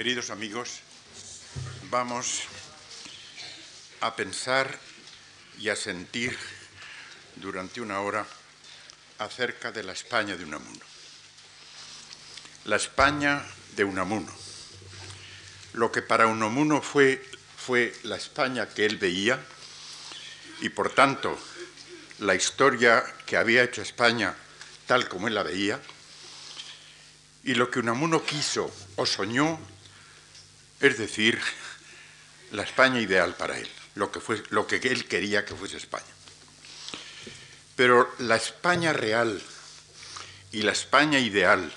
Queridos amigos, vamos a pensar y a sentir durante una hora acerca de la España de Unamuno. La España de Unamuno. Lo que para Unamuno fue, fue la España que él veía y por tanto la historia que había hecho España tal como él la veía, y lo que Unamuno quiso o soñó, es decir, la España ideal para él, lo que, fue, lo que él quería que fuese España. Pero la España real y la España ideal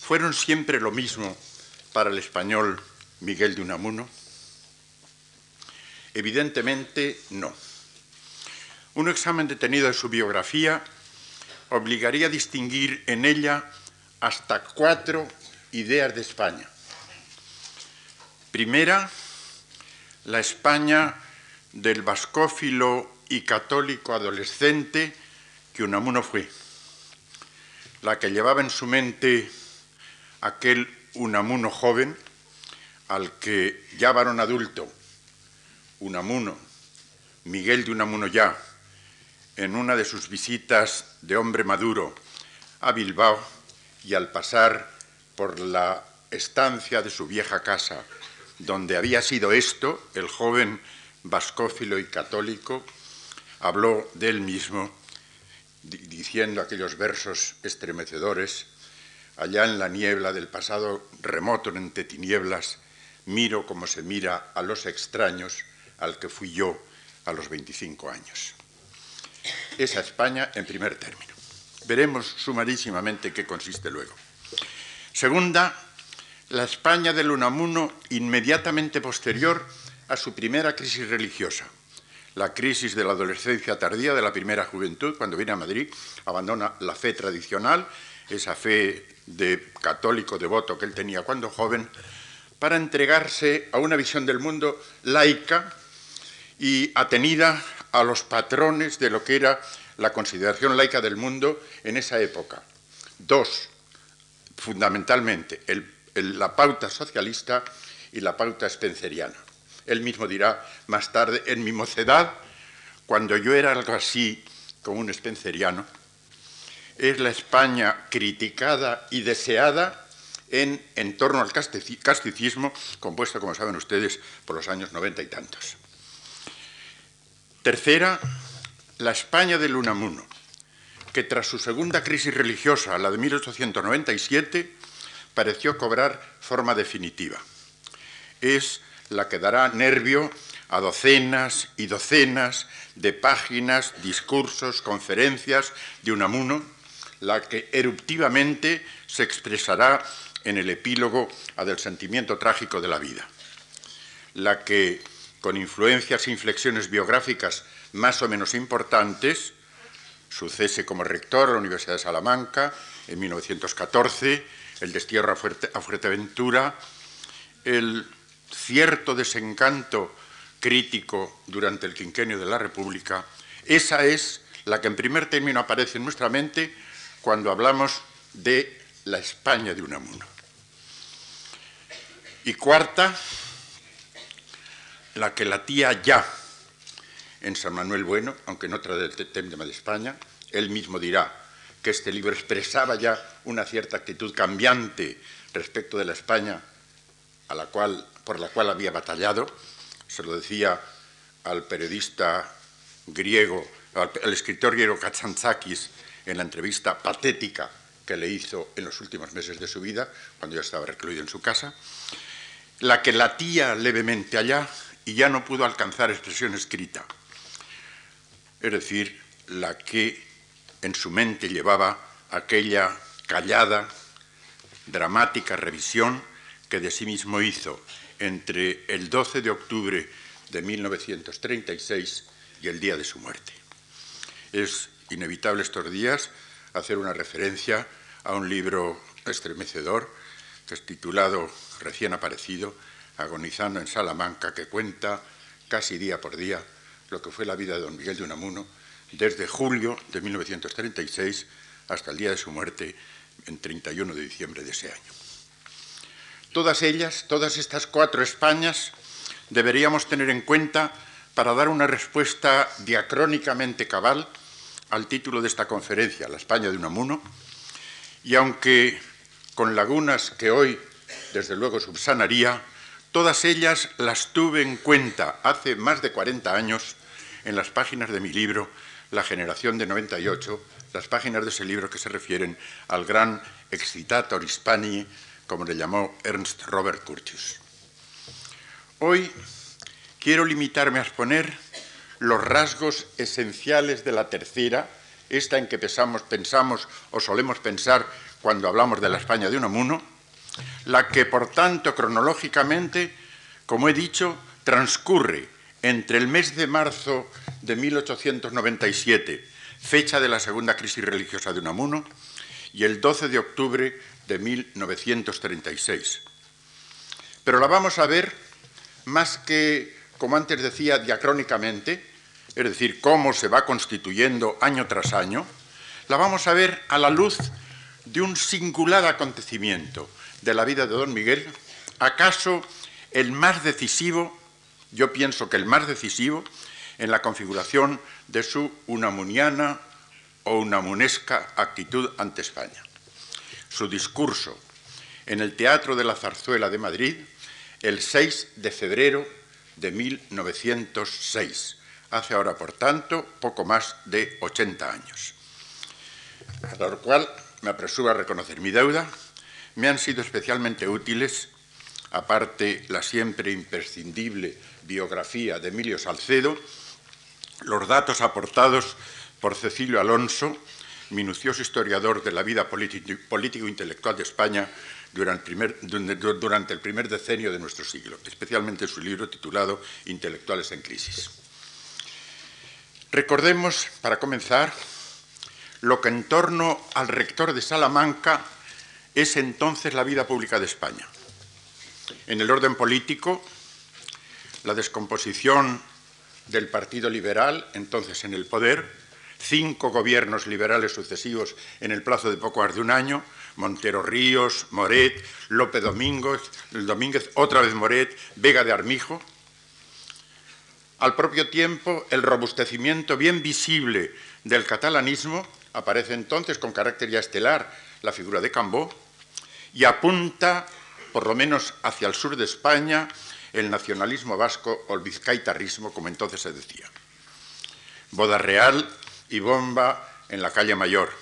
fueron siempre lo mismo para el español Miguel de Unamuno. Evidentemente no. Un examen detenido de su biografía obligaría a distinguir en ella hasta cuatro ideas de España. Primera, la España del vascófilo y católico adolescente que Unamuno fue, la que llevaba en su mente aquel Unamuno joven al que ya varón adulto, Unamuno, Miguel de Unamuno ya, en una de sus visitas de hombre maduro a Bilbao y al pasar por la estancia de su vieja casa, donde había sido esto, el joven vascófilo y católico, habló de él mismo, diciendo aquellos versos estremecedores, allá en la niebla del pasado remoto entre tinieblas, miro como se mira a los extraños al que fui yo a los 25 años esa España en primer término. Veremos sumarísimamente qué consiste luego. Segunda, la España del Unamuno inmediatamente posterior a su primera crisis religiosa, la crisis de la adolescencia tardía de la primera juventud, cuando viene a Madrid, abandona la fe tradicional, esa fe de católico devoto que él tenía cuando joven, para entregarse a una visión del mundo laica y atenida a los patrones de lo que era la consideración laica del mundo en esa época. Dos, fundamentalmente, la pauta socialista y la pauta spenceriana. Él mismo dirá más tarde, en mi mocedad, cuando yo era algo así como un spenceriano, es la España criticada y deseada en, en torno al casticismo, compuesto, como saben ustedes, por los años noventa y tantos. Tercera, la España del Unamuno, que tras su segunda crisis religiosa, la de 1897, pareció cobrar forma definitiva. Es la que dará nervio a docenas y docenas de páginas, discursos, conferencias de Unamuno, la que eruptivamente se expresará en el epílogo a del sentimiento trágico de la vida, la que con influencias e inflexiones biográficas más o menos importantes, su cese como rector a la Universidad de Salamanca en 1914, el destierro a, Fuerteventura, el cierto desencanto crítico durante el quinquenio de la República, esa es la que en primer término aparece en nuestra mente cuando hablamos de la España de Unamuno. Y cuarta, la que latía ya en San Manuel Bueno, aunque no trae el tema de España, él mismo dirá que este libro expresaba ya una cierta actitud cambiante respecto de la España a la cual, por la cual había batallado. Se lo decía al periodista griego, al, escritor griego Katsantzakis en la entrevista patética que le hizo en los últimos meses de su vida, cuando ya estaba recluido en su casa, la que latía levemente allá y ya no pudo alcanzar expresión escrita, es decir, la que en su mente llevaba aquella callada, dramática revisión que de sí mismo hizo entre el 12 de octubre de 1936 y el día de su muerte. Es inevitable estos días hacer una referencia a un libro estremecedor que es titulado Recién aparecido, agonizando en Salamanca, que cuenta casi día por día lo que fue la vida de don Miguel de Unamuno desde julio de 1936 hasta el día de su muerte en 31 de diciembre de ese año. Todas ellas, todas estas cuatro Españas, deberíamos tener en cuenta para dar una respuesta diacrónicamente cabal al título de esta conferencia, La España de Unamuno, y aunque con lagunas que hoy desde luego subsanaría, todas ellas las tuve en cuenta hace más de 40 años en las páginas de mi libro La generación de 98, las páginas de ese libro que se refieren al gran excitator hispani, como le llamó Ernst Robert Curtius. Hoy quiero limitarme a exponer los rasgos esenciales de la tercera, esta en que pensamos, pensamos o solemos pensar cuando hablamos de la España de Unamuno, la que por tanto cronológicamente, como he dicho, transcurre entre el mes de marzo de 1897, fecha de la segunda crisis religiosa de Unamuno, y el 12 de octubre de 1936. Pero la vamos a ver más que, como antes decía, diacrónicamente, es decir, cómo se va constituyendo año tras año, la vamos a ver a la luz de un singular acontecimiento de la vida de don Miguel, acaso el más decisivo, yo pienso que el más decisivo, en la configuración de su unamuniana o unamunesca actitud ante España. Su discurso en el Teatro de la Zarzuela de Madrid el 6 de febrero de 1906, hace ahora, por tanto, poco más de 80 años. A lo cual me apresuro a reconocer mi deuda, me han sido especialmente útiles, aparte la siempre imprescindible biografía de Emilio Salcedo, los datos aportados por Cecilio Alonso, minucioso historiador de la vida político-intelectual de España durante el, primer, decenio de nuestro siglo, especialmente su libro titulado Intelectuales en crisis. Recordemos, para comenzar, lo que en torno al rector de Salamanca es entonces la vida pública de España. En el orden político, la descomposición del Partido Liberal, entonces en el poder, cinco gobiernos liberales sucesivos en el plazo de poco más de un año, Montero Ríos, Moret, López Domínguez, Domínguez, otra vez Moret, Vega de Armijo. Al propio tiempo, el robustecimiento bien visible del catalanismo aparece entonces con carácter ya estelar la figura de Cambó y apunta, por lo menos hacia el sur de España, el nacionalismo vasco o el vizcaitarrismo, como entonces se decía. Boda real y bomba en la calle Mayor.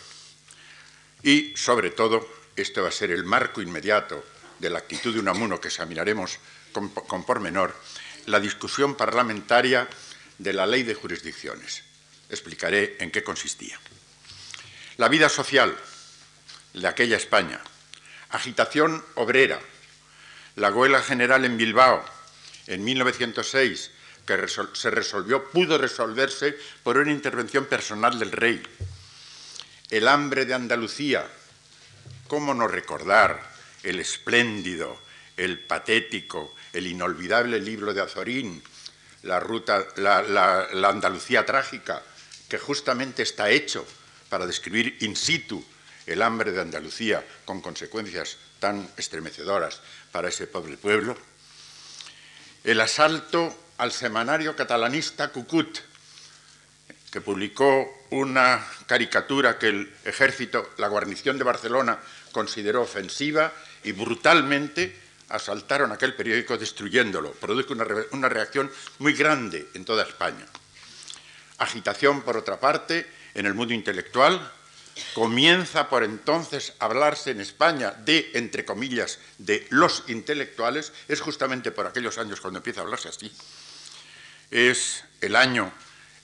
Y, sobre todo, este va a ser el marco inmediato de la actitud de Unamuno que examinaremos con, con pormenor, la discusión parlamentaria de la ley de jurisdicciones. Explicaré en qué consistía. La vida social de aquella España, agitación obrera, la huelga general en Bilbao en 1906, que se resolvió, pudo resolverse por una intervención personal del rey. El hambre de Andalucía, ¿cómo no recordar el espléndido, el patético, el inolvidable libro de Azorín, la, ruta, la Andalucía trágica, que justamente está hecho para describir in situ el hambre de Andalucía con consecuencias estremecedoras para ese pobre pueblo, el asalto al semanario catalanista Cucut, que publicó una caricatura que el ejército, la guarnición de Barcelona, consideró ofensiva y brutalmente asaltaron aquel periódico destruyéndolo. Produjo una reacción muy grande en toda España. Agitación, por otra parte, en el mundo intelectual, comienza por entonces a hablarse en España de, entre comillas, de los intelectuales, es justamente por aquellos años cuando empieza a hablarse así. Es el año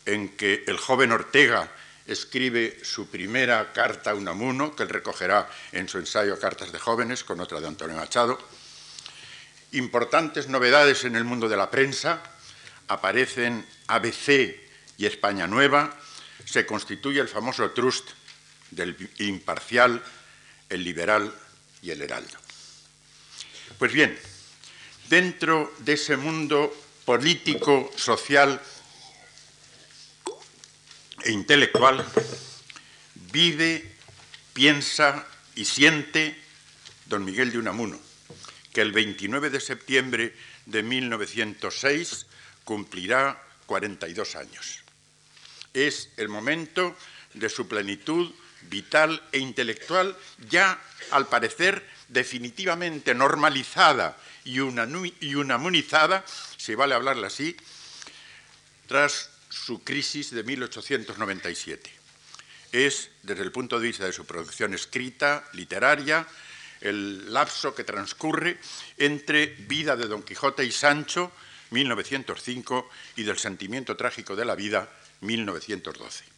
en que el joven Ortega escribe su primera carta a Unamuno, que él recogerá en su ensayo Cartas de Jóvenes, con otra de Antonio Machado. Importantes novedades en el mundo de la prensa, aparecen ABC y España Nueva, se constituye el famoso trust del imparcial, el liberal y el heraldo. Pues bien, dentro de ese mundo político, social e intelectual, vive, piensa y siente don Miguel de Unamuno, que el 29 de septiembre de 1906 cumplirá 42 años. Es el momento de su plenitud vital e intelectual, ya al parecer definitivamente normalizada y, unamunizada, si vale hablarla así, tras su crisis de 1897. Es, desde el punto de vista de su producción escrita, literaria, el lapso que transcurre entre Vida de Don Quijote y Sancho, 1905, y del sentimiento trágico de la vida, 1912.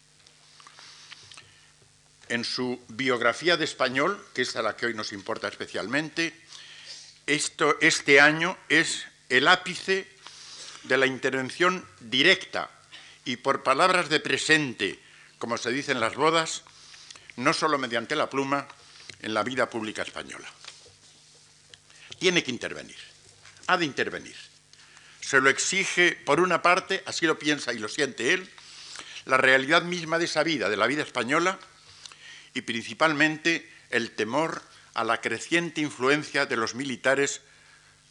En su biografía de español, que es a la que hoy nos importa especialmente, este año es el ápice de la intervención directa y por palabras de presente, como se dice en las bodas, no solo mediante la pluma, en la vida pública española. Tiene que intervenir, ha de intervenir. Se lo exige, por una parte, así lo piensa y lo siente él, la realidad misma de esa vida, de la vida española, y principalmente el temor a la creciente influencia de los militares,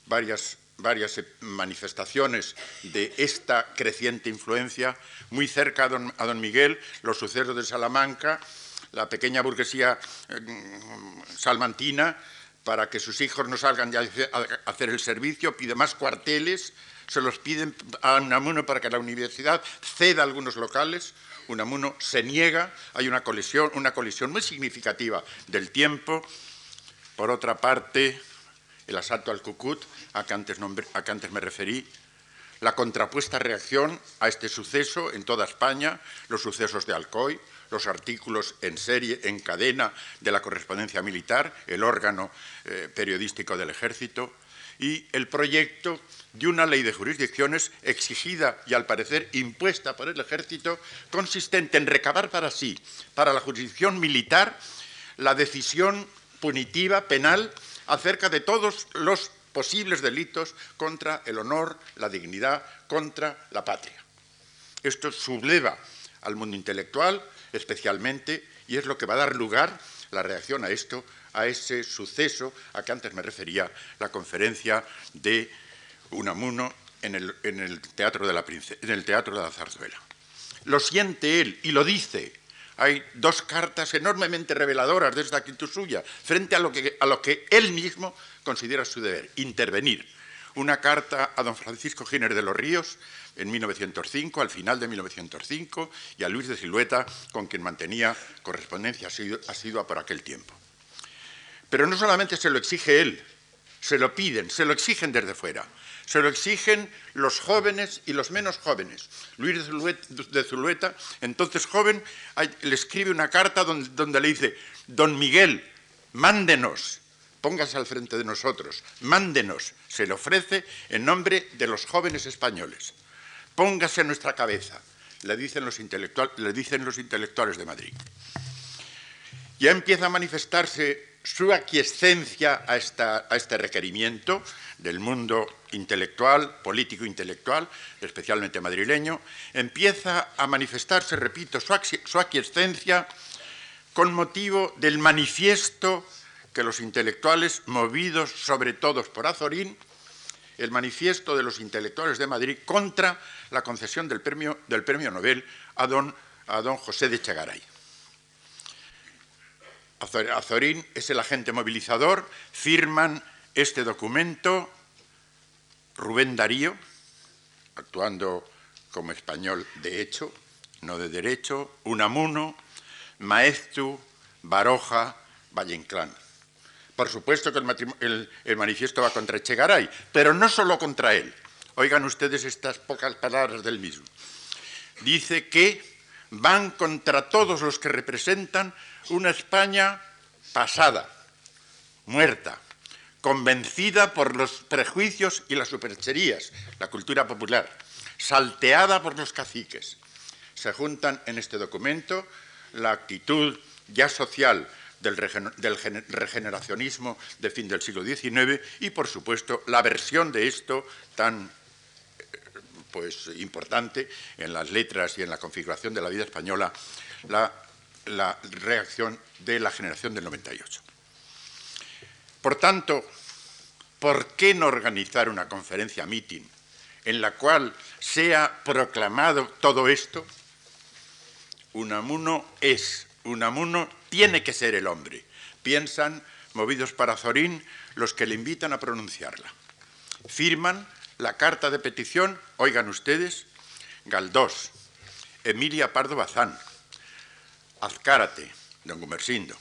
varias, varias manifestaciones de esta creciente influencia, muy cerca a don, a don Miguel, los sucesos de Salamanca, la pequeña burguesía eh, salmantina, para que sus hijos no salgan ya a hacer el servicio, pide más cuarteles, se los piden a Unamuno para que la universidad ceda algunos locales, Unamuno se niega, hay una colisión, una colisión muy significativa del tiempo. Por otra parte, el asalto al Cucut, a que antes, a que antes me referí, la contrapuesta reacción a este suceso en toda España, los sucesos de Alcoy, los artículos en serie, en cadena de la correspondencia militar, el órgano eh, periodístico del ejército, y el proyecto de una ley de jurisdicciones exigida y al parecer impuesta por el ejército, consistente en recabar para sí, para la jurisdicción militar, la decisión punitiva, penal, acerca de todos los posibles delitos contra el honor, la dignidad, contra la patria. Esto subleva al mundo intelectual, especialmente, y es lo que va a dar lugar, la reacción a esto, a ese suceso a que antes me refería, la conferencia de Unamuno en el, teatro, de la en el teatro de la Zarzuela. Lo siente él y lo dice. Hay dos cartas enormemente reveladoras de esta actitud suya frente a lo que, a lo que él mismo considera su deber, intervenir. Una carta a don Francisco Giner de los Ríos, en 1905, al final de 1905, y a Luis de Silueta, con quien mantenía correspondencia asidua por aquel tiempo. Pero no solamente se lo exige él, se lo piden, se lo exigen desde fuera. Se lo exigen los jóvenes y los menos jóvenes. Luis de Zulueta, entonces joven, le escribe una carta donde, le dice, don Miguel, mándenos, póngase al frente de nosotros, mándenos, se le ofrece en nombre de los jóvenes españoles póngase en nuestra cabeza, le dicen los, le dicen los intelectuales de Madrid. Ya empieza a manifestarse su aquiescencia a, este requerimiento del mundo intelectual, político-intelectual, especialmente madrileño, empieza a manifestarse, repito, su aquiescencia con motivo del manifiesto que los intelectuales, movidos sobre todo por Azorín, el manifiesto de los intelectuales de Madrid contra la concesión del premio, Nobel a don, a don José de Chegaray. Azorín es el agente movilizador, firman este documento Rubén Darío, actuando como español de hecho, no de derecho, Unamuno, Maestu, Baroja, Valle Inclán. Por supuesto que el, manifiesto va contra Echegaray, pero no solo contra él. Oigan ustedes estas pocas palabras del mismo. Dice que van contra todos los que representan una España pasada, muerta, convencida por los prejuicios y las supercherías, la cultura popular, salteada por los caciques. Se juntan en este documento la actitud ya social del, regeneracionismo de fin del siglo XIX y, por supuesto, la versión de esto tan eh, pues, importante en las letras y en la configuración de la vida española, la, la reacción de la generación del 98. Por tanto, ¿por qué no organizar una conferencia meeting en la cual sea proclamado todo esto? Unamuno es, Unamuno tiene que ser el hombre. Piensan, movidos para Zorín, los que le invitan a pronunciarla. Firman la carta de petición, oigan ustedes, Galdós, Emilia Pardo Bazán, Azcárate, don Gumersindo,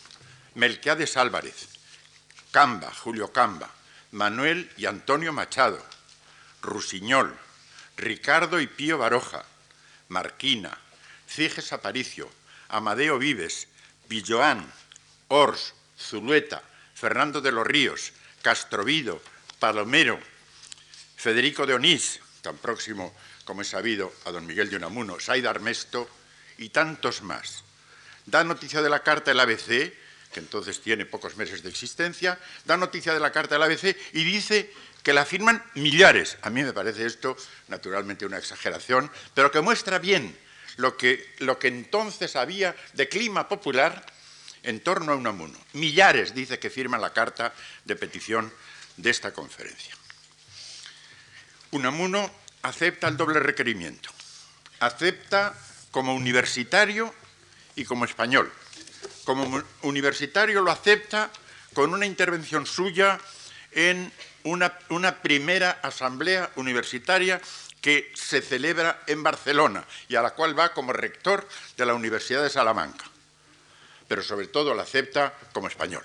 Melquiades Álvarez, Camba, Julio Camba, Manuel y Antonio Machado, Rusiñol, Ricardo y Pío Baroja, Marquina, Ciges Aparicio, Amadeo Vives, Villoán, Ors, Zulueta, Fernando de los Ríos, Castrovido, Palomero, Federico de Onís, tan próximo como es sabido a don Miguel de Unamuno, Saida Armesto y tantos más. Da noticia de la carta del ABC, que entonces tiene pocos meses de existencia, da noticia de la carta del ABC y dice que la firman millares. A mí me parece esto naturalmente una exageración, pero que muestra bien lo que, lo que entonces había de clima popular en torno a Unamuno. Millares dice que firman la carta de petición de esta conferencia. Unamuno acepta el doble requerimiento. Acepta como universitario y como español. Como universitario lo acepta con una intervención suya en una, primera asamblea universitaria que se celebra en Barcelona y a la cual va como rector de la Universidad de Salamanca. Pero sobre todo la acepta como español.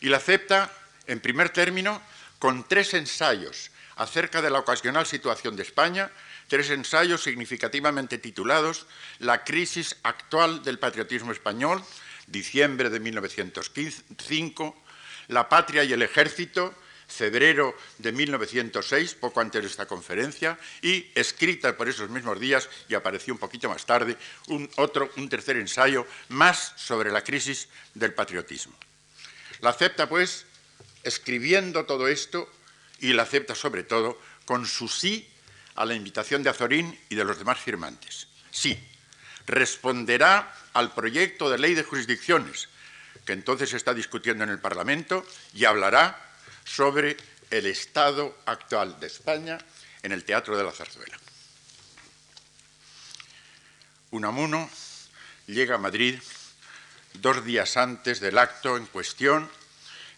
Y la acepta, en primer término, con tres ensayos acerca de la ocasional situación de España, tres ensayos significativamente titulados La crisis actual del patriotismo español, diciembre de 1905, La patria y el ejército, febrero de 1906, poco antes de esta conferencia, y escrita por esos mismos días, y apareció un poquito más tarde, un, otro, un tercer ensayo más sobre la crisis del patriotismo. La acepta, pues, escribiendo todo esto y la acepta sobre todo con su sí a la invitación de Azorín y de los demás firmantes. Sí, responderá al proyecto de ley de jurisdicciones que entonces se está discutiendo en el Parlamento y hablará sobre el estado actual de España en el Teatro de la Zarzuela. Unamuno llega a Madrid dos días antes del acto en cuestión,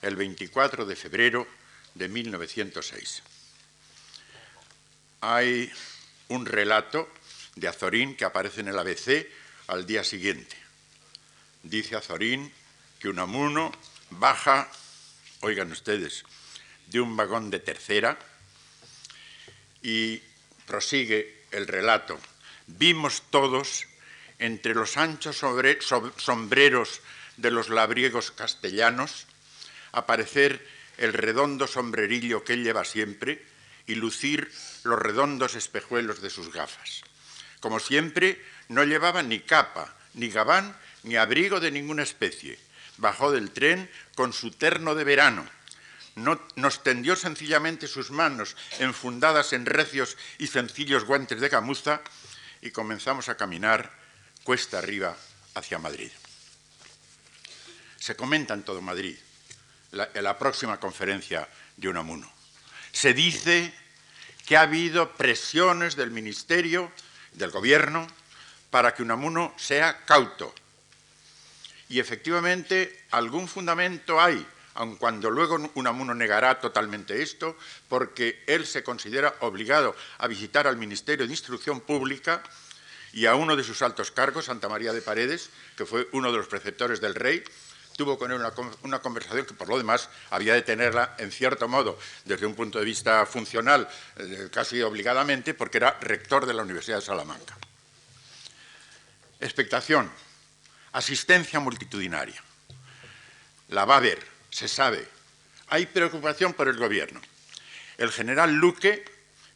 el 24 de febrero de 1906. Hay un relato de Azorín que aparece en el ABC al día siguiente. Dice Azorín que Unamuno baja, oigan ustedes, de un vagón de tercera y prosigue el relato. Vimos todos entre los anchos sombreros de los labriegos castellanos aparecer el redondo sombrerillo que él lleva siempre y lucir los redondos espejuelos de sus gafas. Como siempre, no llevaba ni capa, ni gabán, ni abrigo de ninguna especie. Bajó del tren con su terno de verano. nos tendió sencillamente sus manos enfundadas en recios y sencillos guantes de camuza y comenzamos a caminar cuesta arriba hacia Madrid. Se comenta en todo Madrid la, próxima conferencia de Unamuno. Se dice que ha habido presiones del Ministerio, del Gobierno, para que Unamuno sea cauto. Y efectivamente algún fundamento hay, aun cuando luego Unamuno negará totalmente esto, porque él se considera obligado a visitar al Ministerio de Instrucción Pública y a uno de sus altos cargos, Santa María de Paredes, que fue uno de los preceptores del rey, tuvo con él una, conversación que por lo demás había de tenerla en cierto modo desde un punto de vista funcional, eh, casi obligadamente, porque era rector de la Universidad de Salamanca. Expectación, asistencia multitudinaria. La va a haber, se sabe. Hay preocupación por el gobierno. El general Luque,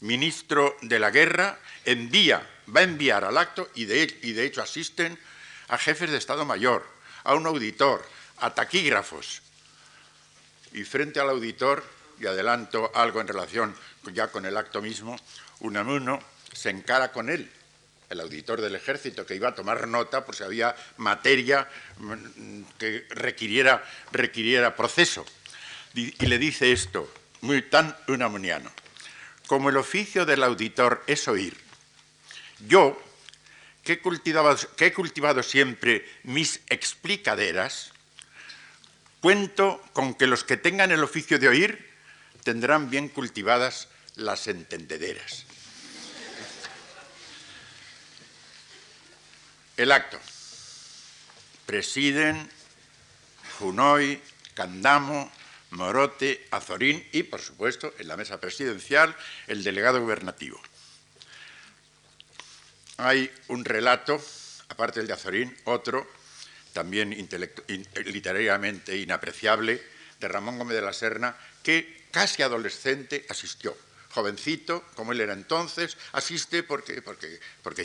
ministro de la guerra, envía, va a enviar al acto, y de, y de hecho asisten, a jefes de Estado Mayor, a un auditor, a taquígrafos. Y frente al auditor, y adelanto algo en relación ya con el acto mismo, Unamuno se encara con él, el auditor del ejército, que iba a tomar nota por si había materia mm, que requiriera, requiriera proceso. Y le dice esto, muy tan unamuniano. Como el oficio del auditor es oír, yo, que he cultivado, que he cultivado siempre mis explicaderas, cuento con que los que tengan el oficio de oír tendrán bien cultivadas las entendederas. El acto. Presiden Junoy, Candamo, Morote, Azorín y, por supuesto, en la mesa presidencial, el delegado gubernativo. Hay un relato, aparte del de Azorín, otro, también literariamente inapreciable, de Ramón Gómez de la Serna, que casi adolescente asistió. Jovencito, como él era entonces, asiste porque,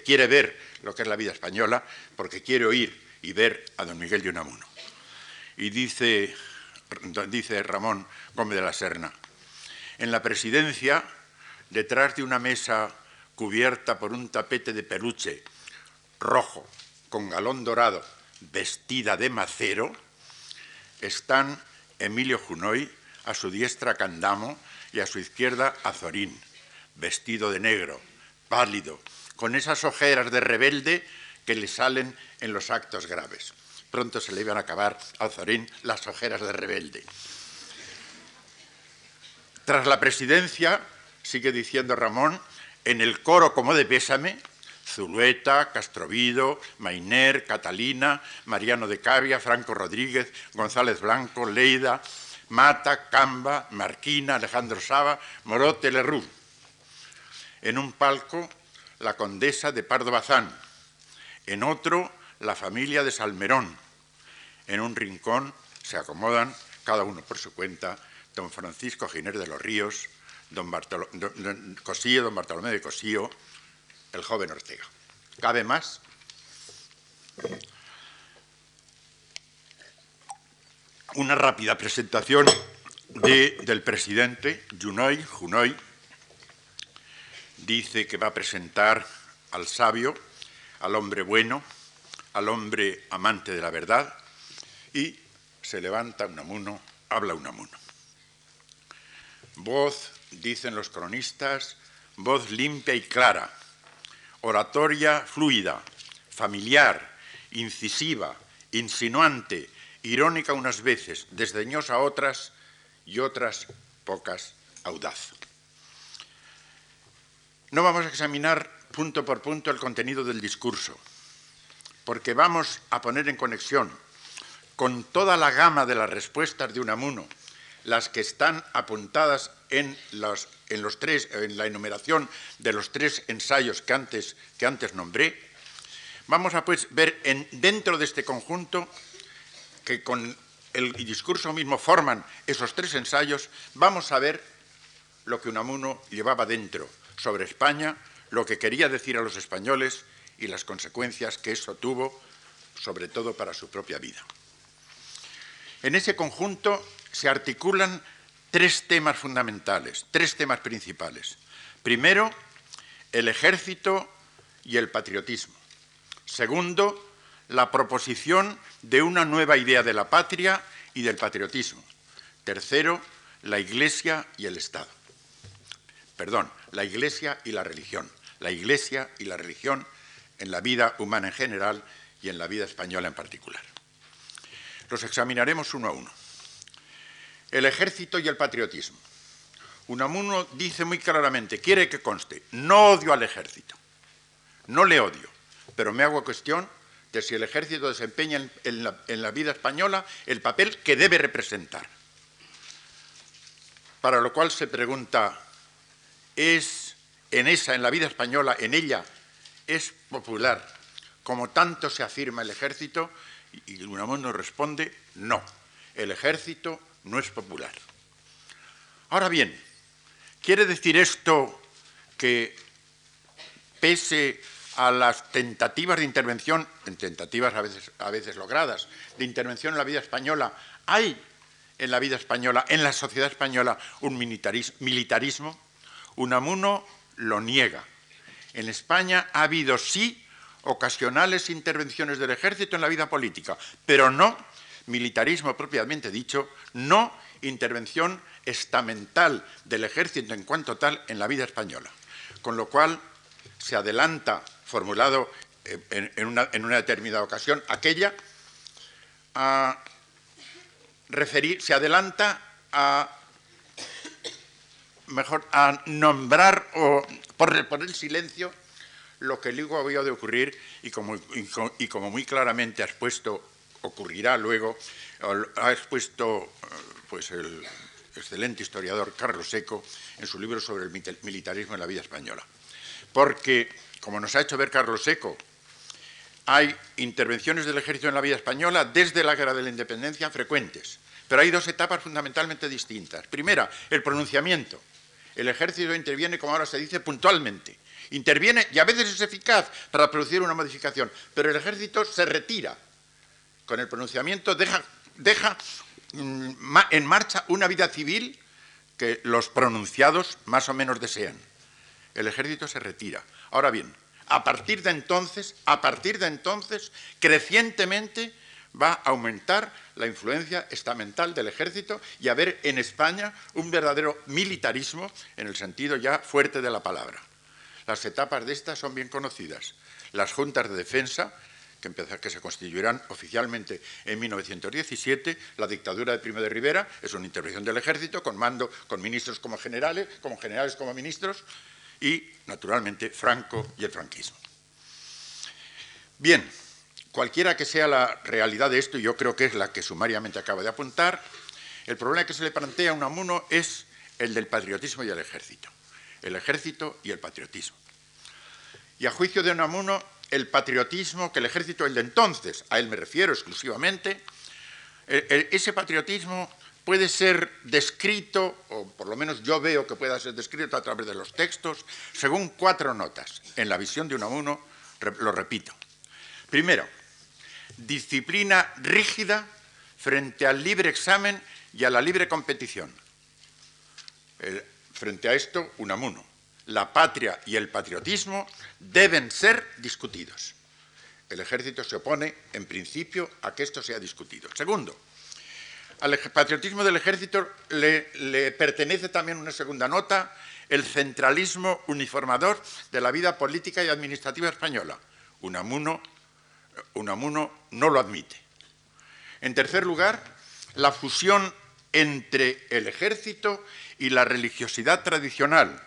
quiere ver lo que es la vida española, porque quiere oír y ver a don Miguel de Unamuno. Y dice dice Ramón Gómez de la Serna. En la presidencia, detrás de una mesa cubierta por un tapete de peluche rojo con galón dorado, vestida de macero, están Emilio Junoy, a su diestra Candamo y a su izquierda Azorín, vestido de negro, pálido, con esas ojeras de rebelde que le salen en los actos graves pronto se le iban a acabar a Zorín las ojeras de rebelde. Tras la presidencia, sigue diciendo Ramón, en el coro como de pésame, Zulueta, Castrovido, Mainer, Catalina, Mariano de Cavia, Franco Rodríguez, González Blanco, Leida, Mata, Camba, Marquina, Alejandro Saba, Morote, Lerrú. En un palco, la condesa de Pardo Bazán. En otro, la familia de Salmerón. En un rincón se acomodan, cada uno por su cuenta, don Francisco Giner de los Ríos, don, Cosío, don Bartolomé de Cosío, el joven Ortega. ¿Cabe más? Una rápida presentación del presidente Junoy, Junoy. Dice que va a presentar al sabio, al hombre bueno, al hombre amante de la verdad, y se levanta Unamuno, habla Unamuno. Voz, dicen los cronistas, voz limpia y clara, oratoria fluida, familiar, incisiva, insinuante, irónica unas veces, desdeñosa otras y otras pocas audaz. No vamos a examinar punto por punto el contenido del discurso porque vamos a poner en conexión con toda la gama de las respuestas de Unamuno, las que están apuntadas en, los, en, los tres, en la enumeración de los tres ensayos que antes, que antes nombré, vamos a pues ver en, dentro de este conjunto que con el discurso mismo forman esos tres ensayos, vamos a ver lo que Unamuno llevaba dentro sobre España, lo que quería decir a los españoles y las consecuencias que eso tuvo, sobre todo para su propia vida. En ese conjunto se articulan tres temas fundamentales, tres temas principales. Primero, el ejército y el patriotismo. Segundo, la proposición de una nueva idea de la patria y del patriotismo. Tercero, la Iglesia y el Estado. Perdón, la Iglesia y la religión. La Iglesia y la religión en la vida humana en general y en la vida española en particular. Los examinaremos uno a uno. El ejército y el patriotismo. Unamuno dice muy claramente, quiere que conste, no odio al ejército, no le odio, pero me hago cuestión de si el ejército desempeña en, la, la vida española el papel que debe representar. Para lo cual se pregunta, ¿es en esa, en la vida española, en ella, es popular, como tanto se afirma el ejército, y Unamuno responde, no, el ejército no es popular. Ahora bien, ¿quiere decir esto que pese a las tentativas de intervención, en tentativas a veces, a veces logradas, de intervención en la vida española, hay en la vida española, en la sociedad española, un militarismo? Unamuno lo niega. En España ha habido sí ocasionales intervenciones del ejército en la vida política, pero no militarismo propiamente dicho, no intervención estamental del ejército en cuanto tal en la vida española. Con lo cual se adelanta, formulado eh, en, una, determinada ocasión, aquella, a referir, se adelanta a mejor a nombrar o por, el silencio lo que luego había de ocurrir y como, y como muy claramente ha expuesto, ocurrirá luego, ha expuesto eh, pues el excelente historiador Carlos Seco en su libro sobre el militarismo en la vida española. Porque, como nos ha hecho ver Carlos Seco, hay intervenciones del ejército en la vida española desde la guerra de la independencia frecuentes, pero hay dos etapas fundamentalmente distintas. Primera, el pronunciamiento. El ejército interviene, como ahora se dice, puntualmente, interviene y a veces es eficaz para producir una modificación, pero el ejército se retira. Con el pronunciamiento deja, deja mm, en marcha una vida civil que los pronunciados más o menos desean. El ejército se retira. Ahora bien, a partir de entonces, a partir de entonces, crecientemente va a aumentar la influencia estamental del ejército y a ver en España un verdadero militarismo en el sentido ya fuerte de la palabra. Las etapas de estas son bien conocidas. Las juntas de defensa, que, que se constituirán oficialmente en 1917, la dictadura de Primo de Rivera es una intervención del ejército con mando, con ministros como generales, como generales como ministros, y naturalmente Franco y el franquismo. Bien, cualquiera que sea la realidad de esto, y yo creo que es la que sumariamente acaba de apuntar, el problema que se le plantea a Unamuno es el del patriotismo y el ejército el ejército y el patriotismo. Y a juicio de Unamuno, el patriotismo que el ejército, el de entonces, a él me refiero exclusivamente, ese patriotismo puede ser descrito, o por lo menos yo veo que pueda ser descrito a través de los textos, según cuatro notas. En la visión de Unamuno, lo repito. Primero, disciplina rígida frente al libre examen y a la libre competición. Frente a esto, Unamuno, la patria y el patriotismo deben ser discutidos. El ejército se opone, en principio, a que esto sea discutido. Segundo, al patriotismo del ejército le, pertenece también una segunda nota, el centralismo uniformador de la vida política y administrativa española. Unamuno, Unamuno no lo admite. En tercer lugar, la fusión entre el ejército y la religiosidad tradicional,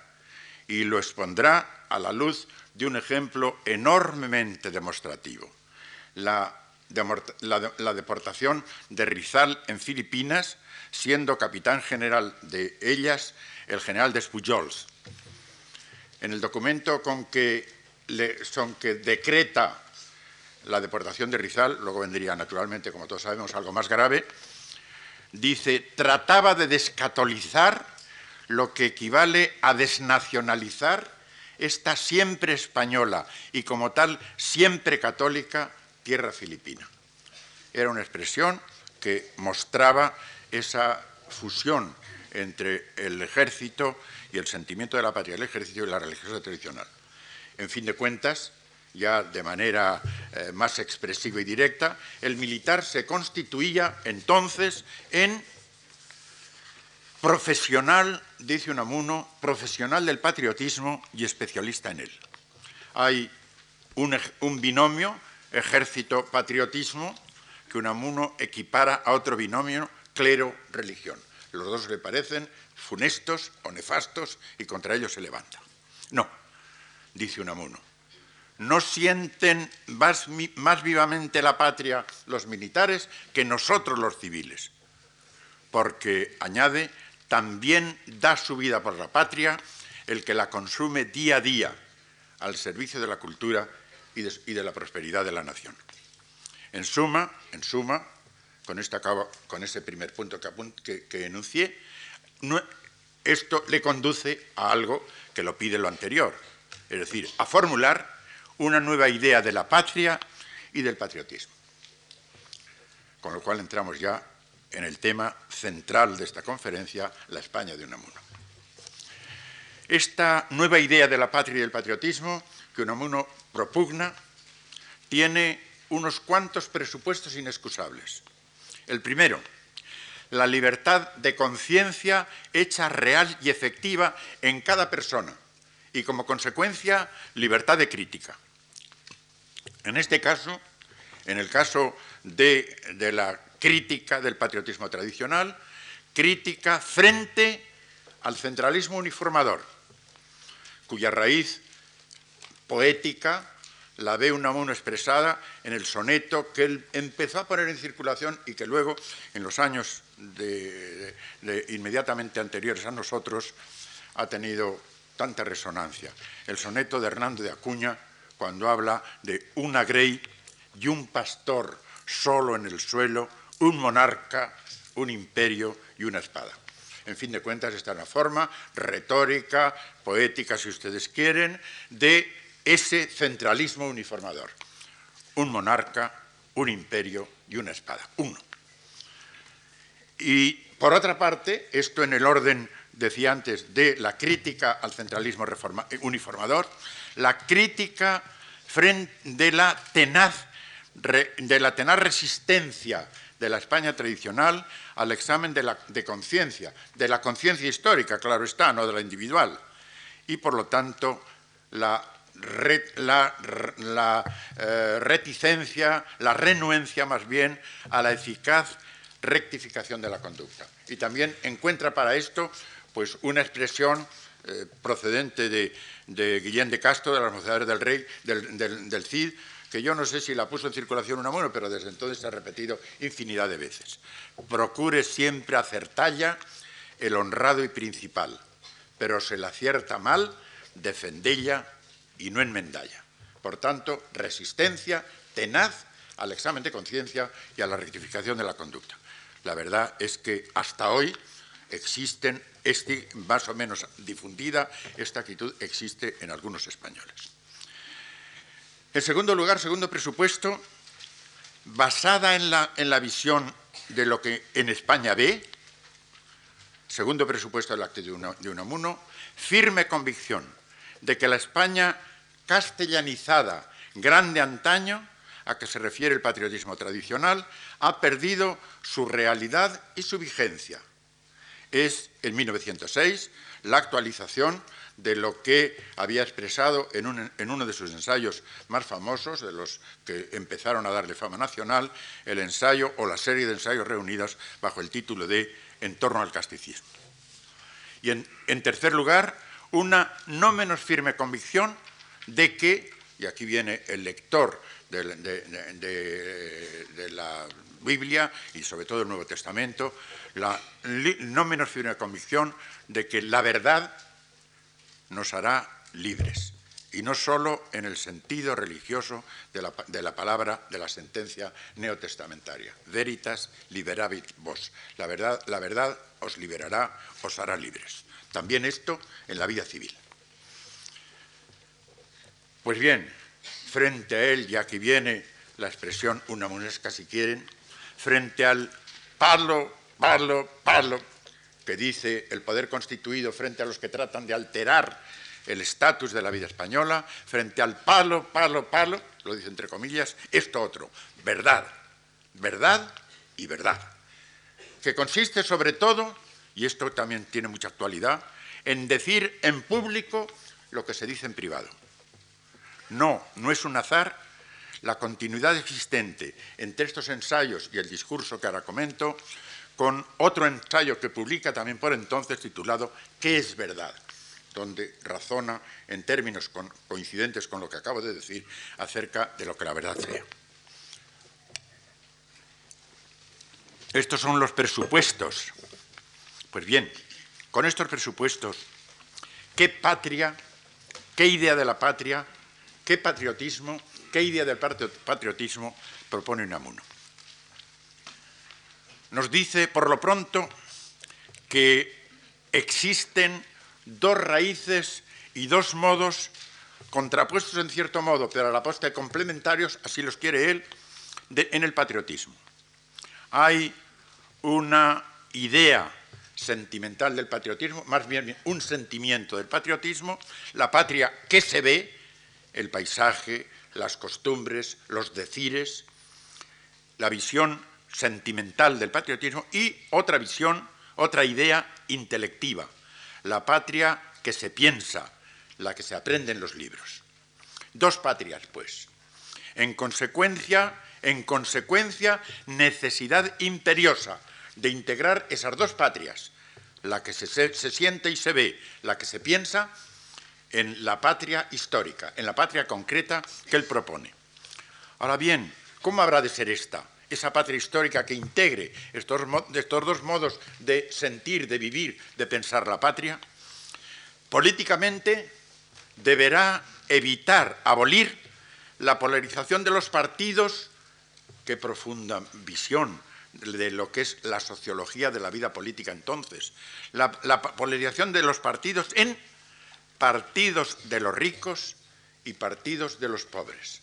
y lo expondrá a la luz de un ejemplo enormemente demostrativo, la, deportación de Rizal en Filipinas, siendo capitán general de ellas el general de Spujols. En el documento con que, son que decreta la deportación de Rizal, luego vendría naturalmente, como todos sabemos, algo más grave, dice, trataba de descatolizar lo que equivale a desnacionalizar esta siempre española y como tal siempre católica tierra filipina. Era una expresión que mostraba esa fusión entre el ejército y el sentimiento de la patria del ejército y la religiosa tradicional. En fin de cuentas, ya de manera eh, más expresiva y directa, el militar se constituía entonces en profesional, dice Unamuno, profesional del patriotismo y especialista en él. Hay un, binomio, ejército-patriotismo, que Unamuno equipara a otro binomio, clero-religión. Los dos le parecen funestos o nefastos y contra ellos se levanta. No, dice Unamuno. No sienten más, más vivamente la patria los militares que nosotros los civiles, porque, añade, también da su vida por la patria el que la consume día a día al servicio de la cultura y de, la prosperidad de la nación. En suma, en suma, con, con ese primer punto que, enuncié, esto le conduce a algo que lo pide lo anterior, es decir, a formular una nueva idea de la patria y del patriotismo. Con lo cual entramos ya en el tema central de esta conferencia, la España de Unamuno. Esta nueva idea de la patria y del patriotismo que Unamuno propugna tiene unos cuantos presupuestos inexcusables. El primero, la libertad de conciencia hecha real y efectiva en cada persona y como consecuencia libertad de crítica. En este caso, en el caso de, de la crítica del patriotismo tradicional, crítica frente al centralismo uniformador, cuya raíz poética la ve Unamuno expresada en el soneto que él empezó a poner en circulación y que luego, en los años inmediatamente anteriores a nosotros, ha tenido tanta resonancia. El soneto de Hernando de Acuña, cuando habla de una grey y un pastor solo en el suelo, un monarca, un imperio y una espada. En fin de cuentas, está en la forma retórica, poética, si ustedes quieren, de ese centralismo uniformador. Un monarca, un imperio y una espada. Uno. Y por otra parte, esto en el orden, decía antes, de la crítica al centralismo uniformador, la crítica de la tenaz, de la tenaz resistencia de la España tradicional al examen de, de conciencia, de la conciencia histórica, claro está, no de la individual. Y por lo tanto, la la, eh, reticencia, la renuencia más bien a la eficaz rectificación de la conducta. Y también encuentra para esto pues, una expresión eh, procedente de, Guillén de Castro, de las Mocedades del Rey, del, Cid, que yo no sé si la puso en circulación una mano, pero desde entonces se ha repetido infinidad de veces. Procure siempre acertalla el honrado y principal, pero se la acierta mal, defendella y no en Mendalla. Por tanto, resistencia tenaz al examen de conciencia y a la rectificación de la conducta. La verdad es que hasta hoy existen, más o menos difundida, esta actitud existe en algunos españoles. En segundo lugar, segundo presupuesto, basada en la, en la visión de lo que en España ve, segundo presupuesto del acto de Unamuno, firme convicción de que la España castellanizada, grande antaño, a que se refiere el patriotismo tradicional, ha perdido su realidad y su vigencia. Es en 1906 la actualización de lo que había expresado en, uno de sus ensayos más famosos, de los que empezaron a darle fama nacional, el ensayo o la serie de ensayos reunidos bajo el título de En torno al casticismo. Y en, tercer lugar, una no menos firme convicción de que, y aquí viene el lector de, la Biblia y sobre todo el Nuevo Testamento, la no menos firme convicción de que la verdad nos hará libres, y no solo en el sentido religioso de la, palabra de la sentencia neotestamentaria. Veritas liberavit vos. La verdad, os liberará, os hará libres. También esto en la vida civil. Pues bien, frente a él, ya que viene la expresión unamunesca si quieren, frente al palo, palo, palo, que dice el poder constituido frente a los que tratan de alterar el estatus de la vida española, frente al palo, palo, palo, lo dice entre comillas, esto otro, verdad, verdad y verdad, que consiste sobre todo y esto también tiene mucha actualidad, en decir en público lo que se dice en privado. No, no es un azar la continuidad existente entre estos ensayos y el discurso que ahora comento, con otro ensayo que publica también por entonces titulado ¿Qué es verdad? donde razona en términos coincidentes con lo que acabo de decir acerca de lo que la verdad sea. Estos son los presupuestos. Pues bien, con estos presupuestos, ¿qué patria, qué idea de la patria, qué patriotismo, qué idea del patriotismo propone Unamuno? Nos dice, por lo pronto, que existen dos raíces y dos modos contrapuestos en cierto modo, pero a la posta complementarios, así los quiere él, en el patriotismo. Hay una idea sentimental del patriotismo, más bien un sentimiento del patriotismo, la patria que se ve, el paisaje, las costumbres, los decires, la visión sentimental del patriotismo y otra visión, otra idea intelectiva, la patria que se piensa, la que se aprende en los libros. Dos patrias, pues. En consecuencia, en consecuencia, necesidad imperiosa de integrar esas dos patrias, la que se, se, siente y se ve, la que se piensa, en la patria histórica, en la patria concreta que él propone. Ahora bien, ¿cómo habrá de ser esta? Esa patria histórica que integre estos, estos dos modos de sentir, de vivir, de pensar la patria. Políticamente deberá evitar, abolir la polarización de los partidos, qué profunda visión de lo que es la sociología de la vida política entonces, la, la polarización de los partidos en partidos de los ricos y partidos de los pobres.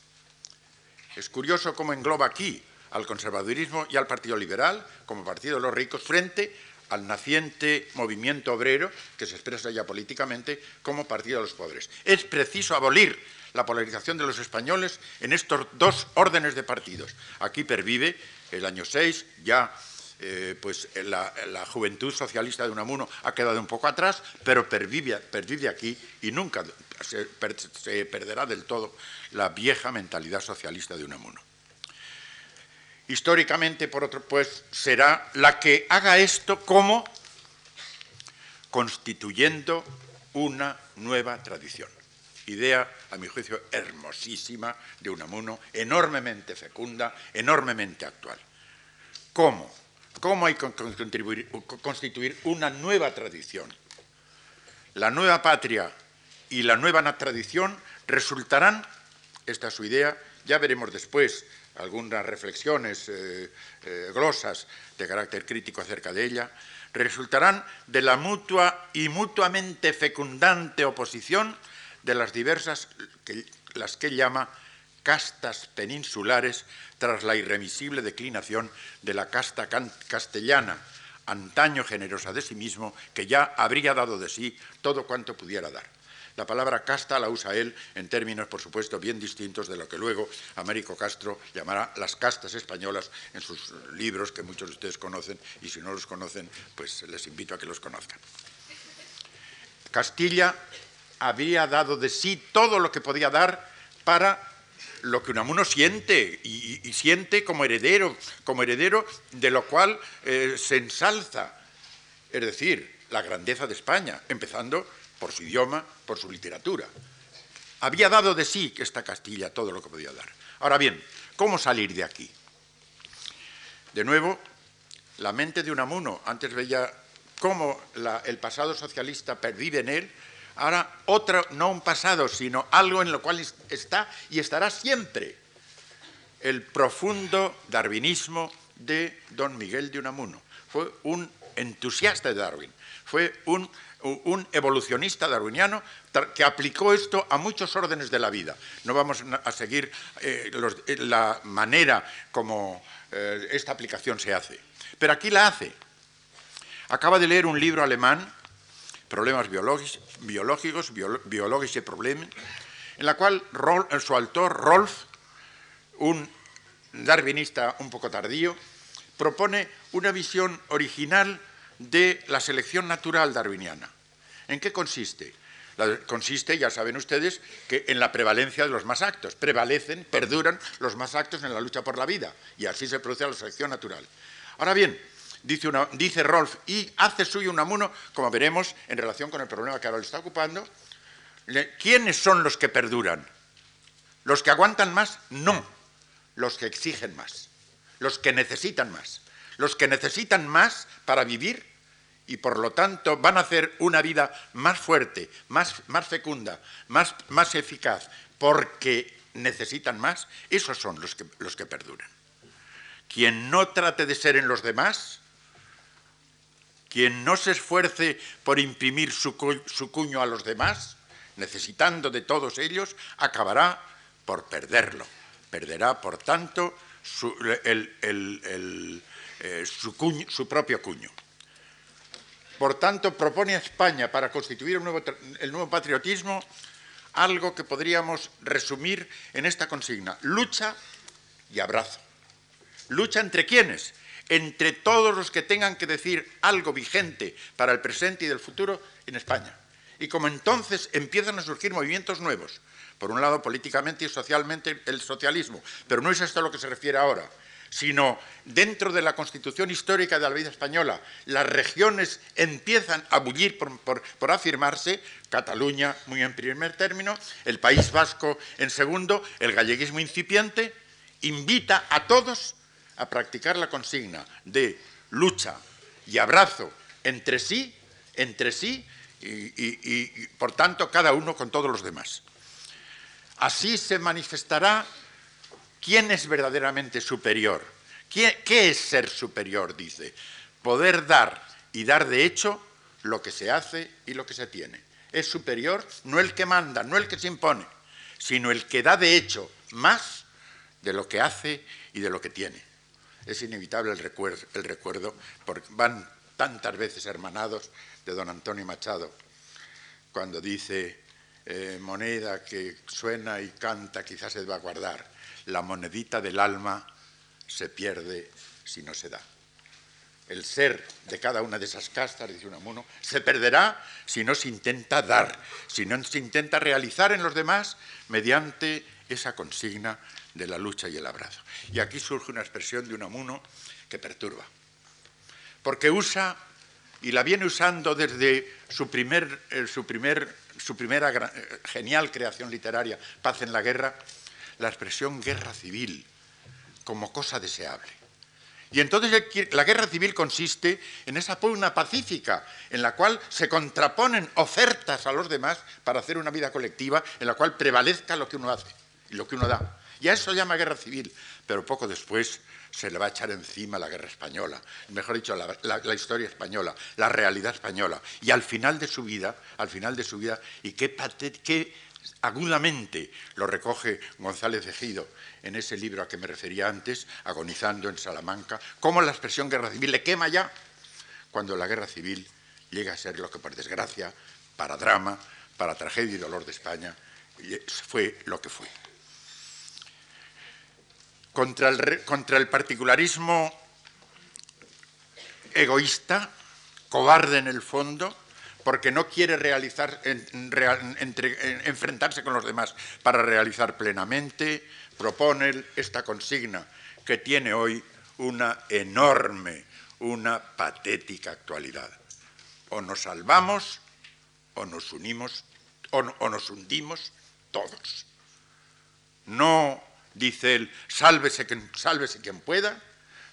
Es curioso cómo engloba aquí al conservadurismo y al Partido Liberal como partido de los ricos frente al naciente movimiento obrero que se expresa ya políticamente como partido de los pobres. Es preciso abolir la polarización de los españoles en estos dos órdenes de partidos. Aquí pervive el año 6, ya eh, pues la, juventud socialista de Unamuno ha quedado un poco atrás, pero pervive, aquí y nunca se, se, perderá del todo la vieja mentalidad socialista de Unamuno. Históricamente, por otro, pues será la que haga esto como constituyendo una nueva tradición. Idea, a mi juicio, hermosísima de Unamuno, enormemente fecunda, enormemente actual. ¿Cómo? ¿Cómo hay que constituir una nueva tradición? La nueva patria y la nueva tradición resultarán, esta es su idea, ya veremos después algunas reflexiones, eh, eh, glosas de carácter crítico acerca de ella, resultarán de la mutua y mutuamente fecundante oposición de las diversas, las que llama castas peninsulares tras la irremisible declinación de la casta castellana, antaño generosa de sí mismo, que ya habría dado de sí todo cuanto pudiera dar. La palabra casta la usa él en términos, por supuesto, bien distintos de lo que luego Américo Castro llamará las castas españolas en sus libros que muchos de ustedes conocen y si no los conocen, pues les invito a que los conozcan. Castilla había dado de sí todo lo que podía dar para lo que Unamuno siente y, siente como heredero, como heredero de lo cual eh, se ensalza, es decir, la grandeza de España, empezando por su idioma, por su literatura. Había dado de sí que esta Castilla todo lo que podía dar. Ahora bien, ¿cómo salir de aquí? De nuevo, la mente de Unamuno, antes veía cómo el pasado socialista pervive en él, Ahora, otro, no un pasado, sino algo en lo cual está y estará siempre el profundo darwinismo de don Miguel de Unamuno. Fue un entusiasta de Darwin, fue un, evolucionista darwiniano que aplicó esto a muchos órdenes de la vida. No vamos a seguir eh, eh, la manera como eh, esta aplicación se hace, pero aquí la hace. Acaba de leer un libro alemán problemas biológicos, y problemas, en la cual su autor, Rolf, un darwinista un poco tardío, propone una visión original de la selección natural darwiniana. ¿En qué consiste? consiste, ya saben ustedes, que en la prevalencia de los más actos. Prevalecen, perduran los más actos en la lucha por la vida y así se produce la selección natural. Ahora bien, dice, Rolf, y hace suyo un amuno, como veremos en relación con el problema que ahora le está ocupando. ¿Quiénes son los que perduran? ¿Los que aguantan más? No, los que exigen más, los que necesitan más. Los que necesitan más para vivir y por lo tanto van a hacer una vida más fuerte, más, más fecunda, más, más eficaz, porque necesitan más, esos son los que, los que perduran. Quien no trate de ser en los demás, quien no se esfuerce por imprimir su, cuño a los demás, necesitando de todos ellos, acabará por perderlo. Perderá, por tanto, su, eh, su, propio cuño. Por tanto, propone a España para constituir el nuevo patriotismo algo que podríamos resumir en esta consigna, lucha y abrazo. ¿Lucha entre quiénes? entre todos los que tengan que decir algo vigente para el presente y del futuro en España. Y como entonces empiezan a surgir movimientos nuevos, por un lado políticamente y socialmente el socialismo, pero no es esto a lo que se refiere ahora, sino dentro de la constitución histórica de la vida española, las regiones empiezan a bullir por, afirmarse, Cataluña muy en primer término, el País Vasco en segundo, el galleguismo incipiente, invita a todos a practicar la consigna de lucha y abrazo entre sí, entre sí y, por tanto cada uno con todos los demás. Así se manifestará quién es verdaderamente superior. ¿Qué, ¿Qué es ser superior? Dice. Poder dar y dar de hecho lo que se hace y lo que se tiene. Es superior no el que manda, no el que se impone, sino el que da de hecho más de lo que hace y de lo que tiene es inevitable el recuerdo, el recuerdo, porque van tantas veces hermanados de don Antonio Machado, cuando dice, eh, moneda que suena y canta quizás se va a guardar, la monedita del alma se pierde si no se da. El ser de cada una de esas castas, dice Unamuno, se perderá si no se intenta dar, si no se intenta realizar en los demás mediante esa consigna de la lucha y el abrazo. Y aquí surge una expresión de Unamuno que perturba, porque usa, y la viene usando desde su, primer, eh, su, su primera eh, genial creación literaria, Paz en la Guerra, la expresión guerra civil como cosa deseable. Y entonces la guerra civil consiste en esa pugna pacífica, en la cual se contraponen ofertas a los demás para hacer una vida colectiva en la cual prevalezca lo que uno hace y lo que uno da. Y a eso llama guerra civil, pero poco después se le va a echar encima la guerra española, mejor dicho, la, historia española, la realidad española. Y al final de su vida, al final de su vida, y qué, qué agudamente lo recoge González Ejido en ese libro a que me refería antes, Agonizando en Salamanca, cómo la expresión guerra civil le quema ya cuando la guerra civil llega a ser lo que por desgracia, para drama, para tragedia y dolor de España, fue lo que fue. Contra el, particularismo egoísta, cobarde en el fondo, porque no quiere enfrentarse con los demás para realizar plenamente, propone esta consigna que tiene hoy una enorme, una patética actualidad. O nos salvamos o nos unimos o, nos hundimos todos. No dice él, sálvese quien pueda,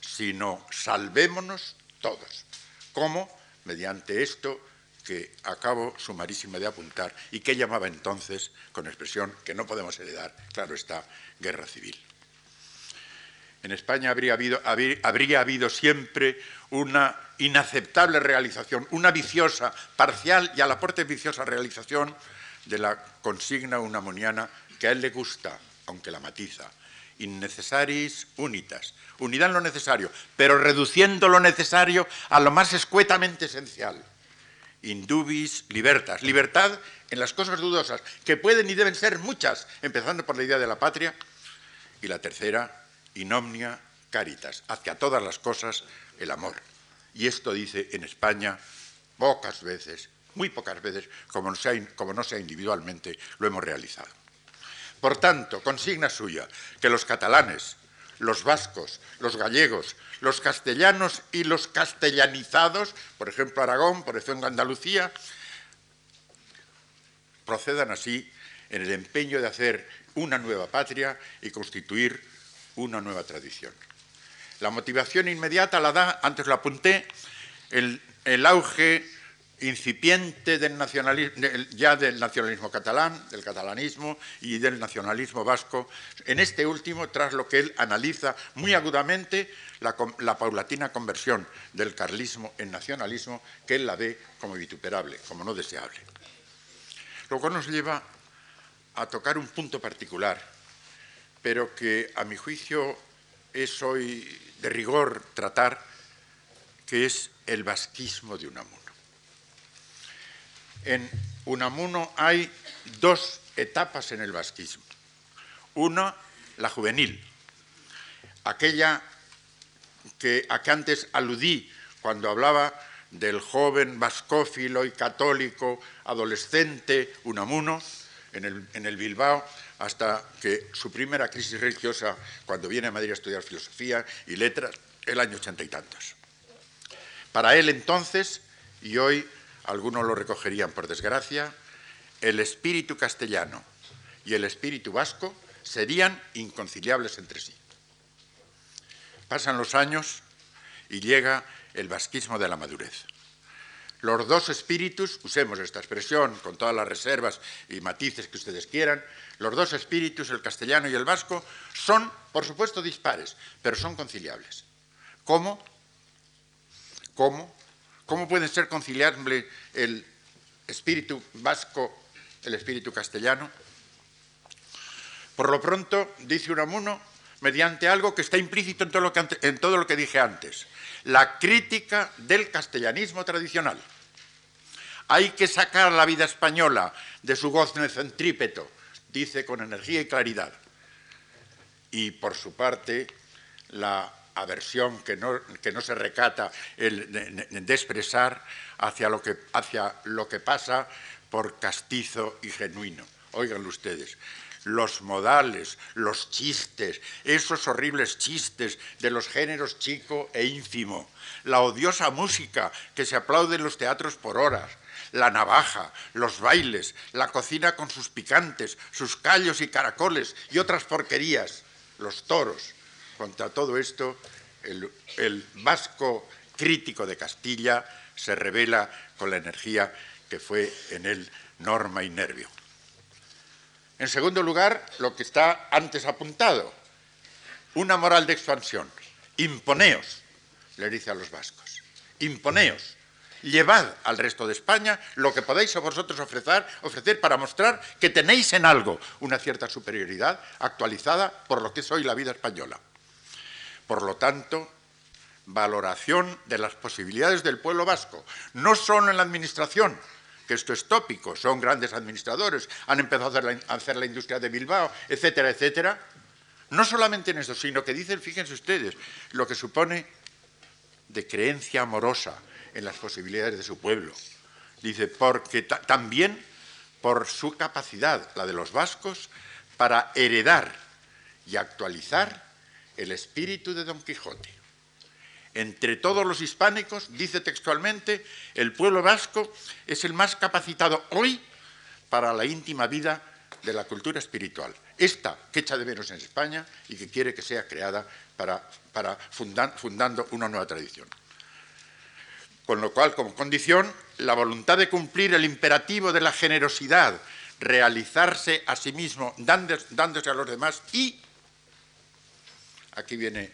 sino salvémonos todos. ¿Cómo? Mediante esto que acabo sumarísima de apuntar y que llamaba entonces, con expresión que no podemos heredar, claro está, guerra civil. En España habría habido, siempre una inaceptable realización, una viciosa, parcial y a la parte viciosa realización de la consigna unamoniana que a él le gusta, aunque la matiza, innecesaris unitas, unidad en lo necesario, pero reduciendo lo necesario a lo más escuetamente esencial. Indubis libertas, libertad en las cosas dudosas, que pueden y deben ser muchas, empezando por la idea de la patria, y la tercera, inomnia caritas, hacia todas las cosas el amor. Y esto dice en España pocas veces, muy pocas veces, como no sea, como no sea individualmente, lo hemos realizado. Por tanto, consigna suya, que los catalanes, los vascos, los gallegos, los castellanos y los castellanizados, por ejemplo Aragón, por ejemplo Andalucía, procedan así en el empeño de hacer una nueva patria y constituir una nueva tradición. La motivación inmediata la da, antes lo apunté, el, el auge incipiente del nacionalismo, ya del nacionalismo catalán, del catalanismo y del nacionalismo vasco, en este último, tras lo que él analiza muy agudamente, la, la, paulatina conversión del carlismo en nacionalismo, que él la ve como vituperable, como no deseable. Lo cual nos lleva a tocar un punto particular, pero que a mi juicio es hoy de rigor tratar, que es el vasquismo de Unamuno. En Unamuno hay dos etapas en el vasquismo. Una, la juvenil, aquella que, a que antes aludí cuando hablaba del joven vascófilo y católico adolescente Unamuno en el, en el Bilbao, hasta que su primera crisis religiosa, cuando viene a Madrid a estudiar filosofía y letras, el año ochenta y tantos. Para él entonces, y hoy algunos lo recogerían por desgracia, el espíritu castellano y el espíritu vasco serían inconciliables entre sí. Pasan los años y llega el vasquismo de la madurez. Los dos espíritus, usemos esta expresión con todas las reservas y matices que ustedes quieran, los dos espíritus, el castellano y el vasco, son, por supuesto, dispares, pero son conciliables. ¿Cómo? ¿Cómo? ¿Cómo puede ser conciliable el espíritu vasco, el espíritu castellano? Por lo pronto, dice Unamuno, mediante algo que está implícito en todo lo que, en todo lo que dije antes, la crítica del castellanismo tradicional. Hay que sacar la vida española de su gozne centrípeto, dice con energía y claridad. Y por su parte, la aversión que no, que no se recata el de, expresar hacia lo, que, hacia lo que pasa por castizo y genuino. Óiganlo ustedes, los modales, los chistes, esos horribles chistes de los géneros chico e ínfimo, la odiosa música que se aplaude en los teatros por horas, la navaja, los bailes, la cocina con sus picantes, sus callos y caracoles y otras porquerías, los toros. Contra todo esto, el, vasco crítico de Castilla se revela con la energía que fue en él norma y nervio. En segundo lugar, lo que está antes apuntado, una moral de expansión. Imponeos, le dice a los vascos, imponeos, llevad al resto de España lo que podáis a vosotros ofrecer, ofrecer para mostrar que tenéis en algo una cierta superioridad actualizada por lo que es hoy la vida española. Por lo tanto, valoración de las posibilidades del pueblo vasco, no solo en la administración, que esto es tópico, son grandes administradores, han empezado a hacer la, industria de Bilbao, etcétera, etcétera. No solamente en eso, sino que dicen, fíjense ustedes, lo que supone de creencia amorosa en las posibilidades de su pueblo. Dice, porque también por su capacidad, la de los vascos, para heredar y actualizar el espíritu de Don Quijote entre todos los hispánicos, dice textualmente, el pueblo vasco es el más capacitado hoy para la íntima vida de la cultura espiritual. Esta que echa de menos en España y que quiere que sea creada para, fundando una nueva tradición. Con lo cual, como condición, la voluntad de cumplir el imperativo de la generosidad, realizarse a sí mismo, dándose a los demás y, aquí viene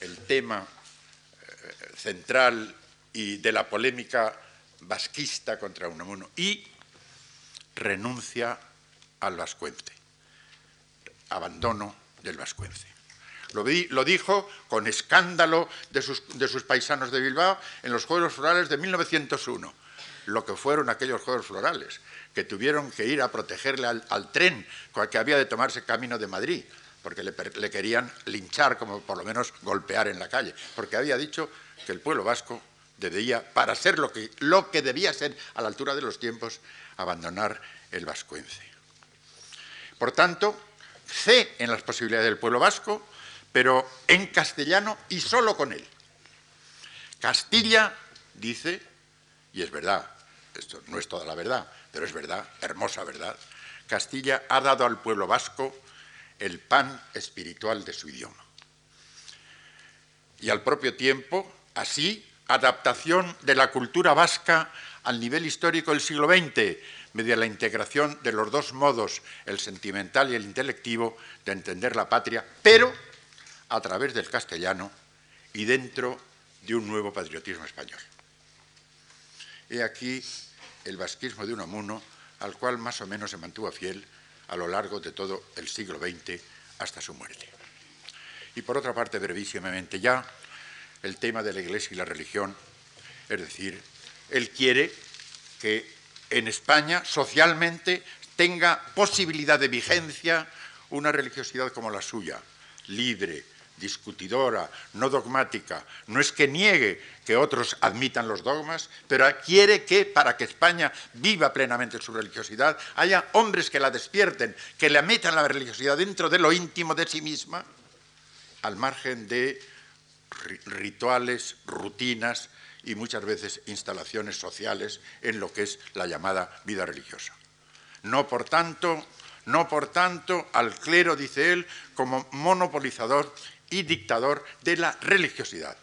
el tema central y de la polémica vasquista contra Unamuno. Y renuncia al vascuence, abandono del vascuence. Lo, dijo con escándalo de sus, de sus, paisanos de Bilbao en los Juegos Florales de 1901, lo que fueron aquellos Juegos Florales, que tuvieron que ir a protegerle al, al tren que había de tomarse camino de Madrid, porque le, querían linchar, como por lo menos golpear en la calle, porque había dicho que el pueblo vasco debía, para ser lo que, lo que debía ser a la altura de los tiempos, abandonar el vascuence. Por tanto, sé en las posibilidades del pueblo vasco, pero en castellano y solo con él. Castilla dice, y es verdad, esto no es toda la verdad, pero es verdad, hermosa verdad, Castilla ha dado al pueblo vasco el pan espiritual de su idioma. Y al propio tiempo Así, adaptación de la cultura vasca al nivel histórico del siglo XX, mediante la integración de los dos modos, el sentimental y el intelectivo, de entender la patria, pero a través del castellano y dentro de un nuevo patriotismo español. He aquí el vasquismo de Unamuno, al cual más o menos se mantuvo fiel a lo largo de todo el siglo XX hasta su muerte. Y por otra parte, brevísimamente ya, el tema de la Iglesia y la religión. Es decir, él quiere que en España socialmente tenga posibilidad de vigencia una religiosidad como la suya, libre, discutidora, no dogmática, no es que niegue que otros admitan los dogmas, pero quiere que para que España viva plenamente su religiosidad haya hombres que la despierten, que le metan la religiosidad dentro de lo íntimo de sí misma, al margen de rituales, rutinas y muchas veces instalaciones sociales en lo que es la llamada vida religiosa. No, por tanto, no por tanto al clero, dice él, como monopolizador y dictador de la religiosidad.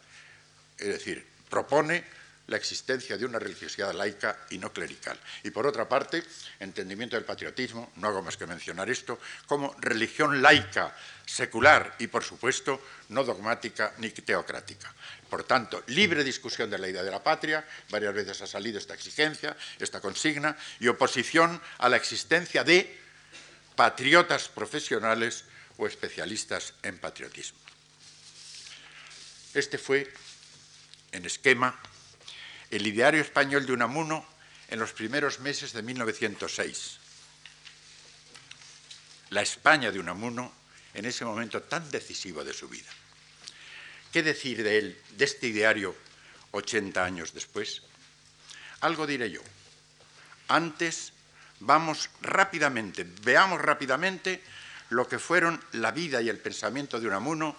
Es decir, propone la existencia de una religiosidad laica y no clerical. Y por otra parte, entendimiento del patriotismo, no hago más que mencionar esto, como religión laica, secular y, por supuesto, no dogmática ni teocrática. Por tanto, libre discusión de la idea de la patria, varias veces ha salido esta exigencia, esta consigna, y oposición a la existencia de patriotas profesionales o especialistas en patriotismo. Este fue, en esquema, el ideario español de Unamuno en los primeros meses de 1906. La España de Unamuno en ese momento tan decisivo de su vida. ¿Qué decir de él, de este ideario, 80 años después? Algo diré yo. Antes, vamos rápidamente, veamos rápidamente lo que fueron la vida y el pensamiento de Unamuno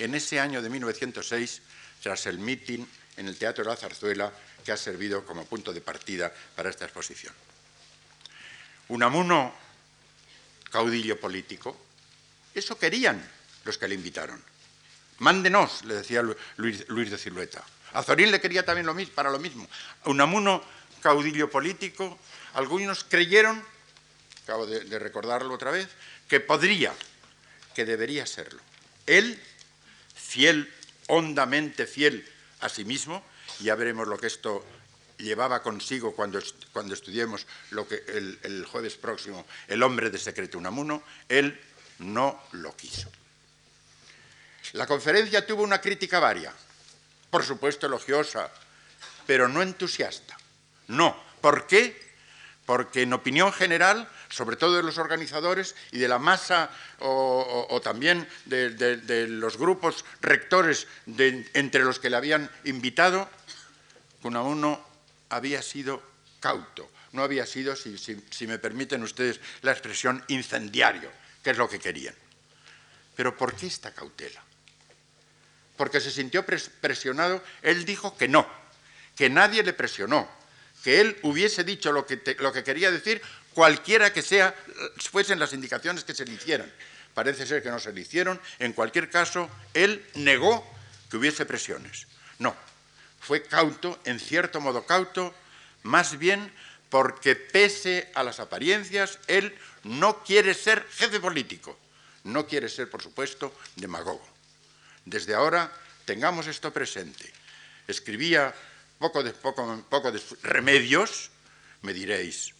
en ese año de 1906, tras el mitin en el Teatro de la Zarzuela que ha servido como punto de partida para esta exposición. Unamuno, caudillo político, eso querían los que le invitaron. Mándenos, le decía Luis, de Silueta. Azorín le quería también lo mismo, para lo mismo. Unamuno, caudillo político, algunos creyeron, acabo de, de recordarlo otra vez, que podría, que debería serlo. Él, fiel, hondamente fiel a sí mismo, ya veremos lo que esto llevaba consigo cuando, cuando estudiemos lo que el, el, jueves próximo, el hombre de secreto Unamuno, él no lo quiso. La conferencia tuvo una crítica varia, por supuesto elogiosa, pero no entusiasta. No. ¿Por qué? Porque en opinión general, sobre todo de los organizadores y de la masa o, también de, los grupos rectores entre los que le habían invitado, uno había sido cauto, no había sido, si me permiten ustedes la expresión, incendiario, que es lo que querían. Pero ¿por qué esta cautela? porque se sintió presionado, él dijo que no, que nadie le presionó, que él hubiese dicho lo que, lo que quería decir, cualquiera que sea, fuesen las indicaciones que se le hicieran. Parece ser que no se le hicieron. En cualquier caso, él negó que hubiese presiones. No, fue cauto, en cierto modo cauto, más bien porque pese a las apariencias, él no quiere ser jefe político, no quiere ser, por supuesto, demagogo. Desde ahora tengamos esto presente. Escribía poco de, poco, poco de remedios, me diréis.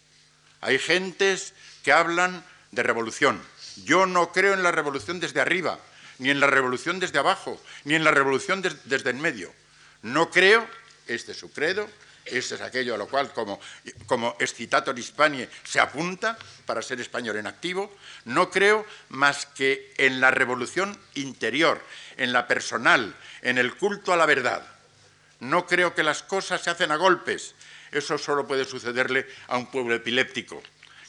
Hay gentes que hablan de revolución. Yo no creo en la revolución desde arriba, ni en la revolución desde abajo, ni en la revolución desde en medio. No creo, este es su credo, este es aquello a lo cual como, como excitator hispanie se apunta para ser español en activo, no creo más que en la revolución interior, en la personal, en el culto a la verdad. No creo que las cosas se hacen a golpes. Eso solo puede sucederle a un pueblo epiléptico,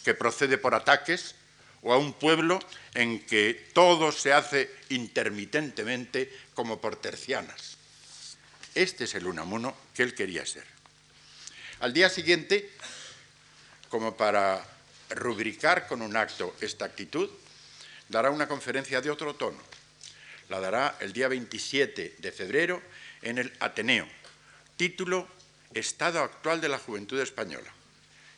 que procede por ataques, o a un pueblo en que todo se hace intermitentemente como por tercianas. Este es el Unamuno que él quería ser. Al día siguiente, como para rubricar con un acto esta actitud, dará una conferencia de otro tono la dará el día 27 de febrero en el Ateneo. Título Estado actual de la juventud española.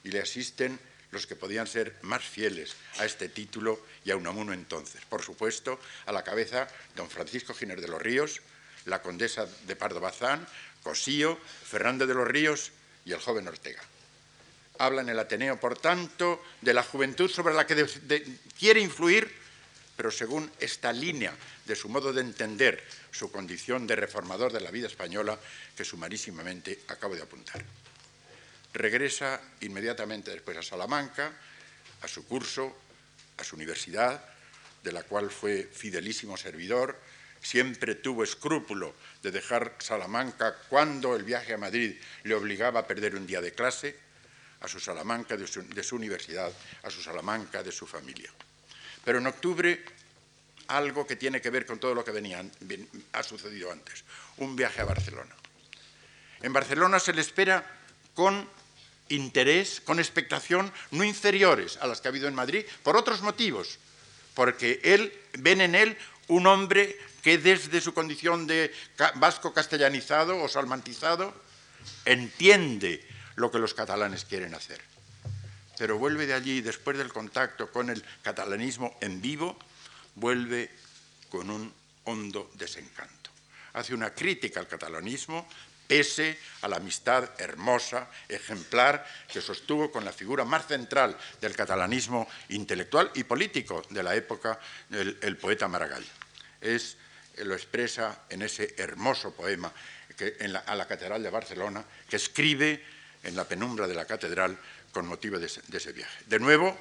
Y le asisten los que podían ser más fieles a este título y a Unamuno entonces. Por supuesto, a la cabeza don Francisco Giner de los Ríos, la condesa de Pardo Bazán, Cosío, Fernando de los Ríos y el joven Ortega. Habla el Ateneo, por tanto, de la juventud sobre la que quiere influir pero según esta línea de su modo de entender su condición de reformador de la vida española que sumarísimamente acabo de apuntar. Regresa inmediatamente después a Salamanca, a su curso, a su universidad, de la cual fue fidelísimo servidor siempre tuvo escrúpulo de dejar Salamanca cuando el viaje a Madrid le obligaba a perder un día de clase, a su Salamanca de su, universidad, a su Salamanca de su familia. Pero en octubre algo que tiene que ver con todo lo que venía, ha sucedido antes, un viaje a Barcelona. En Barcelona se le espera con interés, con expectación, no inferiores a las que ha habido en Madrid, por otros motivos, porque él, ven en él un hombre que desde su condición de vasco castellanizado o salmantizado entiende lo que los catalanes quieren hacer. Pero vuelve de allí, después del contacto con el catalanismo en vivo, vuelve con un hondo desencanto. Hace una crítica al catalanismo, pese a la amistad hermosa, ejemplar, que sostuvo con la figura más central del catalanismo intelectual y político de la época, el, poeta Maragall. Es, lo expresa en ese hermoso poema que, a la Catedral de Barcelona, que escribe en la penumbra de la catedral con motivo de ese, viaje. De nuevo,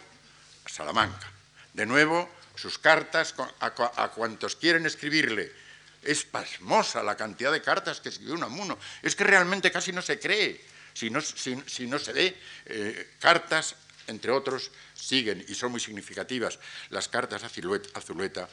Salamanca. De nuevo, sus cartas a, cuantos quieren escribirle. Es pasmosa la cantidad de cartas que escribió Unamuno. Es que realmente casi no se cree. Si no, se ve, eh, cartas, entre otros, siguen y son muy significativas las cartas a Zuleta.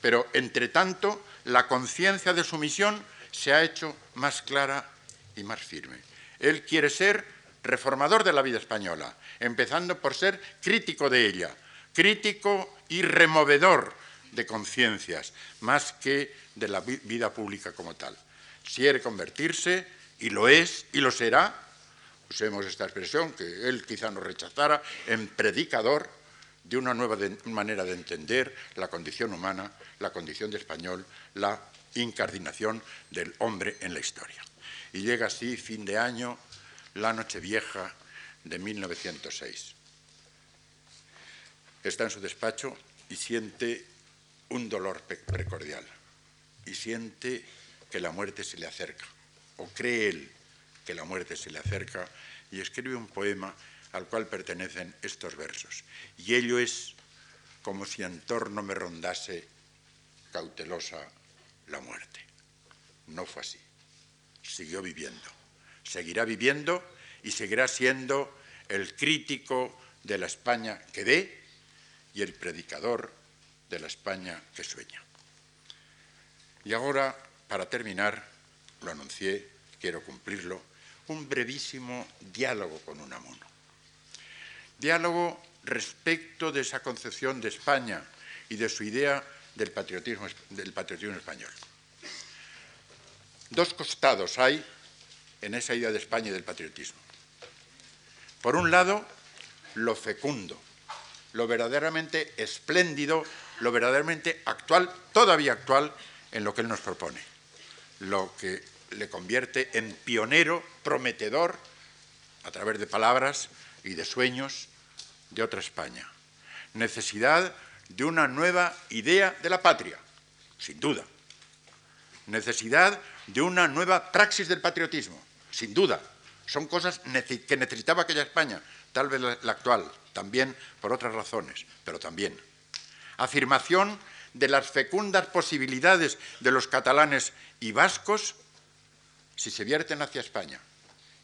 Pero, entre tanto, la conciencia de su misión se ha hecho más clara y más firme. Él quiere ser reformador de la vida española, empezando por ser crítico de ella, crítico y removedor de conciencias, más que de la vida pública como tal. Quiere convertirse, y lo es, y lo será, usemos esta expresión que él quizá nos rechazara, en predicador de una nueva manera de entender la condición humana, la condición de español, la incardinación del hombre en la historia. Y llega así, fin de año, la Nochevieja de 1906. Está en su despacho y siente un dolor precordial y siente que la muerte se le acerca, o cree él que la muerte se le acerca, y escribe un poema al cual pertenecen estos versos. Y ello es como si en torno me rondase cautelosa la muerte. No fue así. Siguió viviendo seguirá viviendo y seguirá siendo el crítico de la España que ve y el predicador de la España que sueña. Y ahora, para terminar, lo anuncié, quiero cumplirlo, un brevísimo diálogo con Unamuno. Diálogo respecto de esa concepción de España y de su idea del patriotismo, del patriotismo español. Dos costados hay en esa idea de España y del patriotismo. Por un lado, lo fecundo, lo verdaderamente espléndido, lo verdaderamente actual, todavía actual, en lo que él nos propone, lo que le convierte en pionero, prometedor, a través de palabras y de sueños, de otra España. Necesidad de una nueva idea de la patria, sin duda. Necesidad de una nueva praxis del patriotismo, sin duda. Son cosas que necesitaba aquella España, tal vez la actual, también por otras razones, pero también. Afirmación de las fecundas posibilidades de los catalanes y vascos si se vierten hacia España.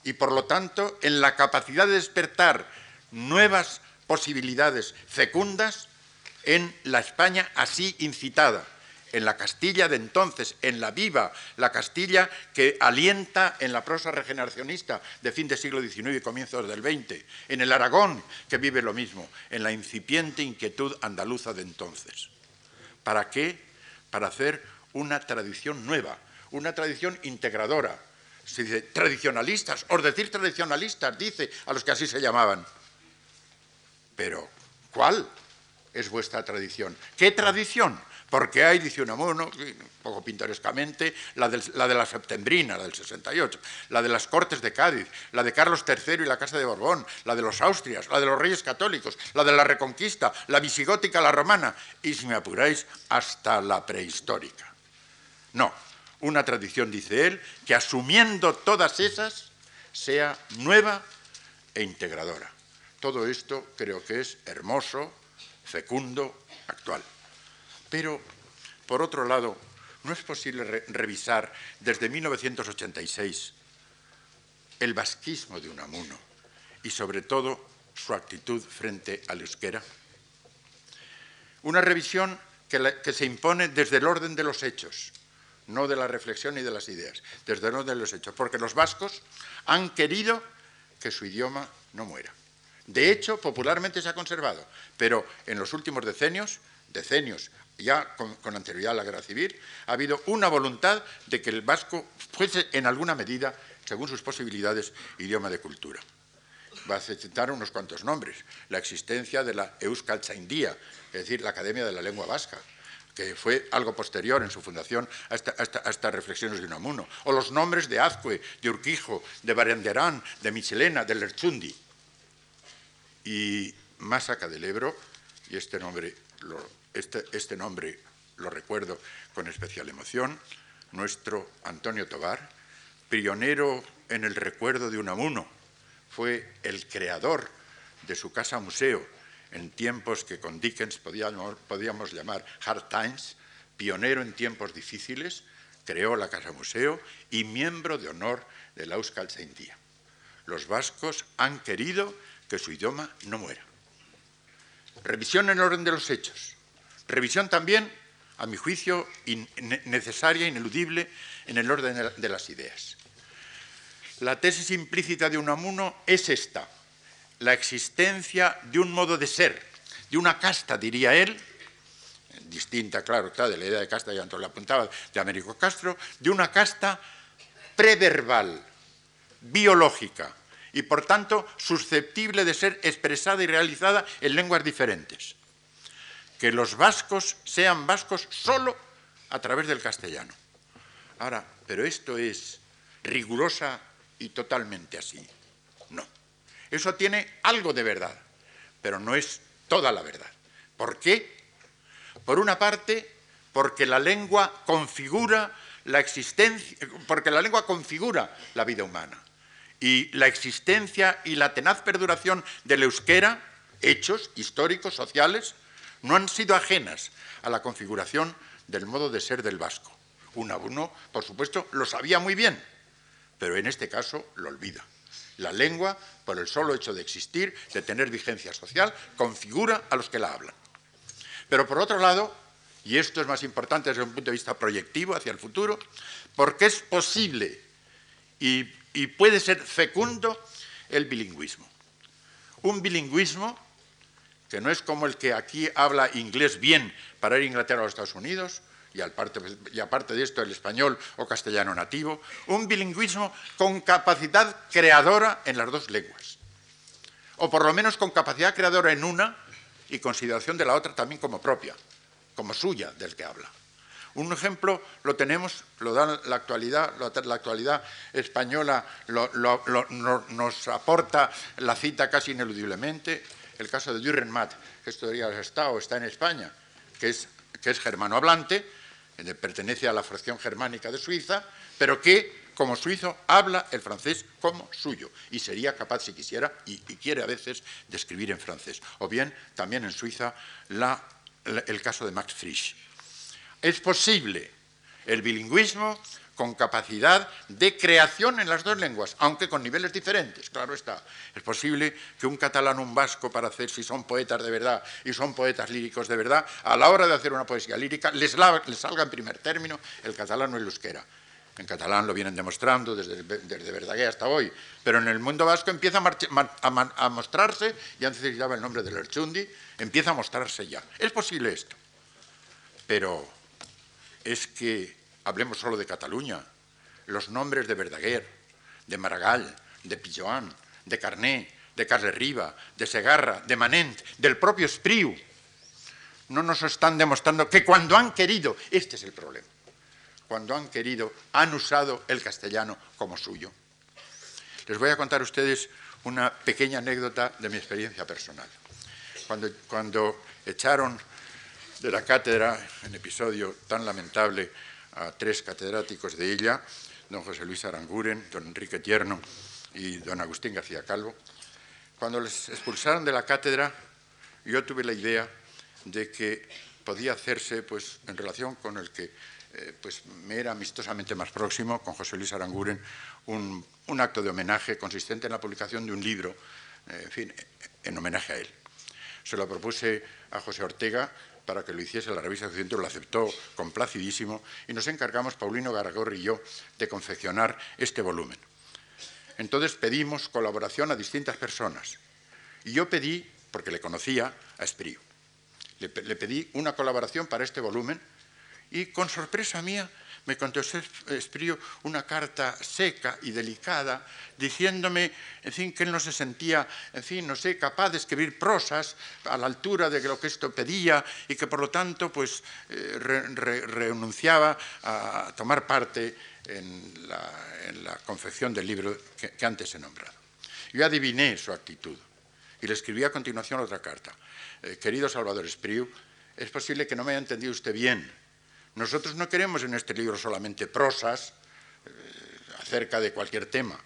Y por lo tanto, en la capacidad de despertar nuevas posibilidades fecundas en la España así incitada en la Castilla de entonces, en la viva, la Castilla que alienta en la prosa regeneracionista de fin del siglo XIX y comienzos del XX, en el Aragón que vive lo mismo, en la incipiente inquietud andaluza de entonces. ¿Para qué? Para hacer una tradición nueva, una tradición integradora. Se dice tradicionalistas, os decir tradicionalistas, dice a los que así se llamaban. Pero, ¿cuál es vuestra tradición? ¿Qué tradición? Porque hay, dice Unamuno, un poco pintorescamente, la, la, de la septembrina, la del 68, la de las Cortes de Cádiz, la de Carlos III y la Casa de Borbón, la de los Austrias, la de los Reyes Católicos, la de la Reconquista, la visigótica, la romana, y si me apuráis, hasta la prehistórica. No, una tradición, dice él, que asumiendo todas esas, sea nueva e integradora. Todo esto creo que es hermoso, fecundo, actual. Pero, por otro lado, no es posible revisar desde 1986 el vasquismo de Unamuno y sobre todo su actitud frente al euskera. Una revisión que, se impone desde el orden de los hechos, no de la reflexión y de las ideas, desde el orden de los hechos, porque los vascos han querido que su idioma no muera. De hecho, popularmente se ha conservado, pero en los últimos decenios, decenios ya con, anterioridad a la guerra civil, ha habido una voluntad de que el vasco fuese en alguna medida, según sus posibilidades, idioma de cultura. Va a citar unos cuantos nombres. La existencia de la Euskaltzaindia, es decir, la Academia de la Lengua Vasca, que fue algo posterior en su fundación a, estas reflexiones de Unamuno, o los nombres de Azcue, de Urquijo, de Baranderán, de Michelena, de Lerchundi. Y más acá del Ebro, y este nombre este, este, nombre lo recuerdo con especial emoción, nuestro Antonio Tobar, pionero en el recuerdo de Unamuno, fue el creador de su casa museo en tiempos que con Dickens podíamos, llamar hard times, pionero en tiempos difíciles, creó la Casa Museo y miembro de honor de la Euskal Los vascos han querido que su idioma no muera. Revisión en orden de los hechos. Revisión también, a mi juicio, necesaria, ineludible, en el orden de las ideas. La tesis implícita de Unamuno es esta la existencia de un modo de ser, de una casta, diría él, distinta, claro, de la idea de casta, ya antes la apuntaba, de Américo Castro, de una casta preverbal, biológica, y por tanto susceptible de ser expresada y realizada en lenguas diferentes. Que los vascos sean vascos solo a través del castellano. Ahora, pero esto es rigurosa y totalmente así. No. Eso tiene algo de verdad, pero no es toda la verdad. ¿Por qué? Por una parte, porque la lengua configura la existencia, porque la lengua configura la vida humana. Y la existencia y la tenaz perduración del euskera, hechos históricos, sociales, no han sido ajenas a la configuración del modo de ser del vasco. Uno por supuesto, lo sabía muy bien, pero en este caso lo olvida. La lengua, por el solo hecho de existir, de tener vigencia social, configura a los que la hablan. Pero por otro lado, y esto es más importante desde un punto de vista proyectivo hacia el futuro, porque es posible y puede ser fecundo el bilingüismo. Un bilingüismo que no es como el que aquí habla inglés bien para ir a Inglaterra o a Estados Unidos, y aparte, de esto el español o castellano nativo, un bilingüismo con capacidad creadora en las dos lenguas, o por lo menos con capacidad creadora en una y consideración de la otra también como propia, como suya del que habla. Un ejemplo lo tenemos, lo da la actualidad, la actualidad española nos aporta la cita casi ineludiblemente, el caso de Dürrenmatt, que esto debería estado, está en España, que es, que es germano hablante, pertenece a la fracción germánica de Suiza, pero que como suizo habla el francés como suyo y sería capaz, si quisiera, y, quiere a veces, de escribir en francés. O bien, también en Suiza, el caso de Max Frisch. Es posible el bilingüismo con capacidad de creación en las dos lenguas, aunque con niveles diferentes, claro está. Es posible que un catalán un vasco, para hacer, si son poetas de verdad y son poetas líricos de verdad, a la hora de hacer una poesía lírica, les, salga en primer término el catalán o el euskera. En catalán lo vienen demostrando desde, desde Verdaguer hasta hoy, pero en el mundo vasco empieza a, mostrarse, ya necesitaba el nombre de Lerchundi, empieza a mostrarse ya. Es posible esto, pero es que Hablemos solo de Cataluña. Los nombres de Verdaguer, de Maragall, de Pilloan, de Carné, de Riva, de Segarra, de Manent, del propio Espriu, no nos están demostrando que cuando han querido, este es el problema, cuando han querido, han usado el castellano como suyo. Les voy a contar a ustedes una pequeña anécdota de mi experiencia personal. Cuando, cuando echaron de la cátedra, en episodio tan lamentable, a tres catedráticos de ella, don José Luis Aranguren, don Enrique Tierno y don Agustín García Calvo. Cuando les expulsaron de la cátedra, yo tuve la idea de que podía hacerse pues, en relación con el que eh, pues, me era amistosamente más próximo, con José Luis Aranguren, un, acto de homenaje consistente en la publicación de un libro, eh, en homenaje a él. Se lo propuse a José Ortega para que lo hiciese la revista Occidente, lo aceptó complacidísimo y nos encargamos, Paulino Garagorri y yo, de confeccionar este volumen. Entonces pedimos colaboración a distintas personas. Y yo pedí, porque le conocía, a Espriu. Le, pedí una colaboración para este volumen y con sorpresa mía me contestó Esprío una carta seca y delicada, diciéndome, en fin, que él no se sentía, en fin, no sé, capaz de escribir prosas a la altura de lo que esto pedía y que por lo tanto, pues, eh, renunciaba a tomar parte en la, confección del libro que, antes he nombrado. Yo adiviné su actitud y le escribí a continuación otra carta. Eh, querido Salvador Espriu, es posible que no me haya entendido usted bien nosotros no queremos en este libro solamente prosas eh, acerca de cualquier tema,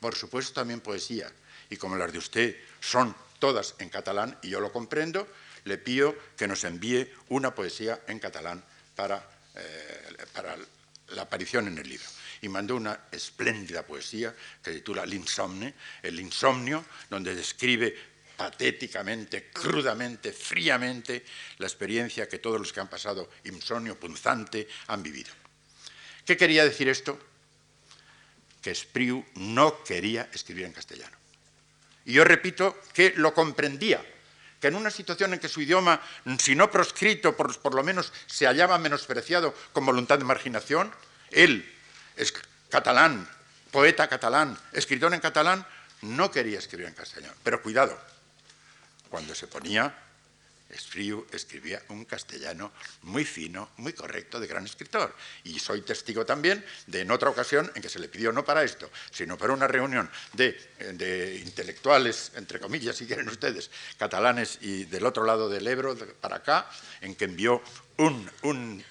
por supuesto también poesía, y como las de usted son todas en catalán, y yo lo comprendo, le pido que nos envíe una poesía en catalán para, eh, para la aparición en el libro. Y mandó una espléndida poesía que titula el insomnio, donde describe patéticamente, crudamente, fríamente la experiencia que todos los que han pasado insomnio punzante han vivido. ¿Qué quería decir esto? Que Spriu no quería escribir en castellano. Y yo repito que lo comprendía, que en una situación en que su idioma, si no proscrito, por, lo menos se hallaba menospreciado con voluntad de marginación, él es catalán, poeta catalán, escritor en catalán, no quería escribir en castellano. Pero cuidado, cuando se ponía escribía un castellano muy fino, muy correcto, de gran escritor. Y soy testigo también de en otra ocasión en que se le pidió no para esto, sino para una reunión de, intelectuales, entre comillas, si quieren ustedes, catalanes y del otro lado del Ebro, para acá, en que envió un,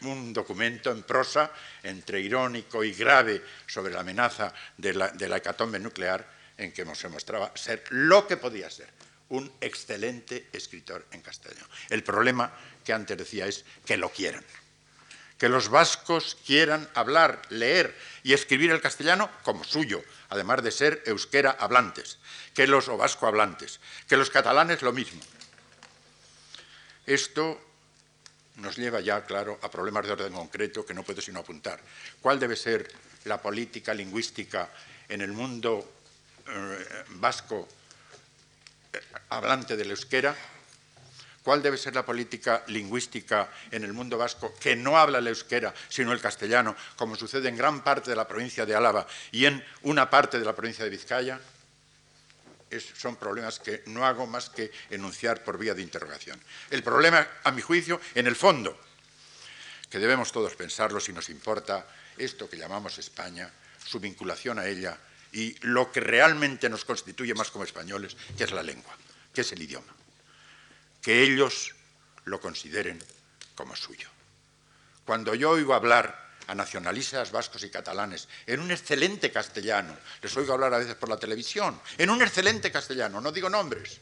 un, documento en prosa entre irónico y grave sobre la amenaza de la, de la hecatombe nuclear, en que se mostraba ser lo que podía ser un excelente escritor en castellano. El problema que antes decía es que lo quieran. Que los vascos quieran hablar, leer y escribir el castellano como suyo, además de ser euskera hablantes, que los o vasco hablantes, que los catalanes lo mismo. Esto nos lleva ya, claro, a problemas de orden concreto que no puedo sino apuntar. ¿Cuál debe ser la política lingüística en el mundo eh, vasco hablante del euskera, cuál debe ser la política lingüística en el mundo vasco que no habla el euskera, sino el castellano, como sucede en gran parte de la provincia de Álava y en una parte de la provincia de Vizcaya, son problemas que no hago más que enunciar por vía de interrogación. El problema, a mi juicio, en el fondo, que debemos todos pensarlo si nos importa esto que llamamos España, su vinculación a ella, y lo que realmente nos constituye más como españoles, que es la lengua, que es el idioma. Que ellos lo consideren como suyo. Cuando yo oigo hablar a nacionalistas vascos y catalanes en un excelente castellano, les oigo hablar a veces por la televisión, en un excelente castellano, no digo nombres.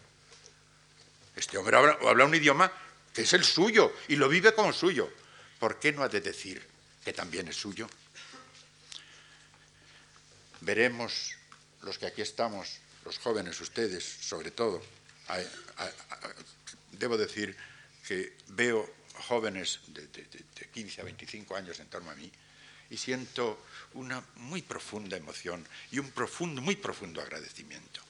Este hombre habla, habla un idioma que es el suyo y lo vive como suyo. ¿Por qué no ha de decir que también es suyo? Veremos los que aquí estamos, los jóvenes, ustedes sobre todo, debo decir que veo jóvenes de, 15 a 25 años en torno a mí y siento una muy profunda emoción y un profundo, muy profundo agradecimiento,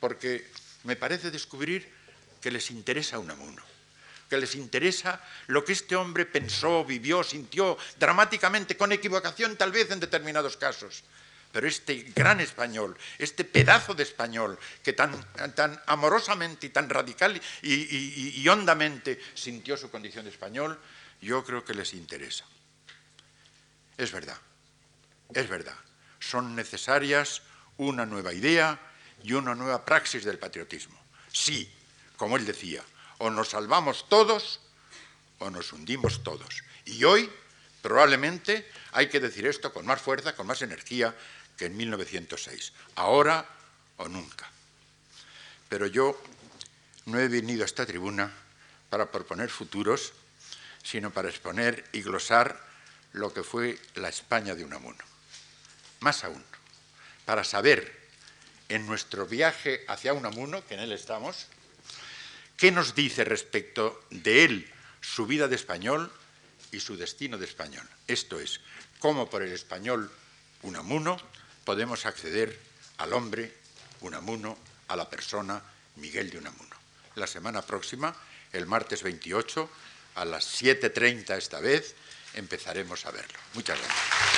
porque me parece descubrir que les interesa un amuno, que les interesa lo que este hombre pensó, vivió, sintió dramáticamente, con equivocación tal vez en determinados casos, pero este gran español, este pedazo de español que tan, tan amorosamente y tan radical y, hondamente sintió su condición de español, yo creo que les interesa. Es verdad, es verdad. Son necesarias una nueva idea y una nueva praxis del patriotismo. Sí, como él decía, o nos salvamos todos o nos hundimos todos. Y hoy, probablemente, hay que decir esto con más fuerza, con más energía, que en 1906. Ahora o nunca. Pero yo no he venido a esta tribuna para proponer futuros, sino para exponer y glosar lo que fue la España de Unamuno. Más aún, para saber en nuestro viaje hacia Unamuno, que en él estamos, qué nos dice respecto de él, su vida de español y su destino de español. Esto es, cómo por el español Unamuno podemos acceder al hombre Unamuno, a la persona Miguel de Unamuno. La semana próxima, el martes 28, a las 7.30 esta vez, empezaremos a verlo. Muchas gracias.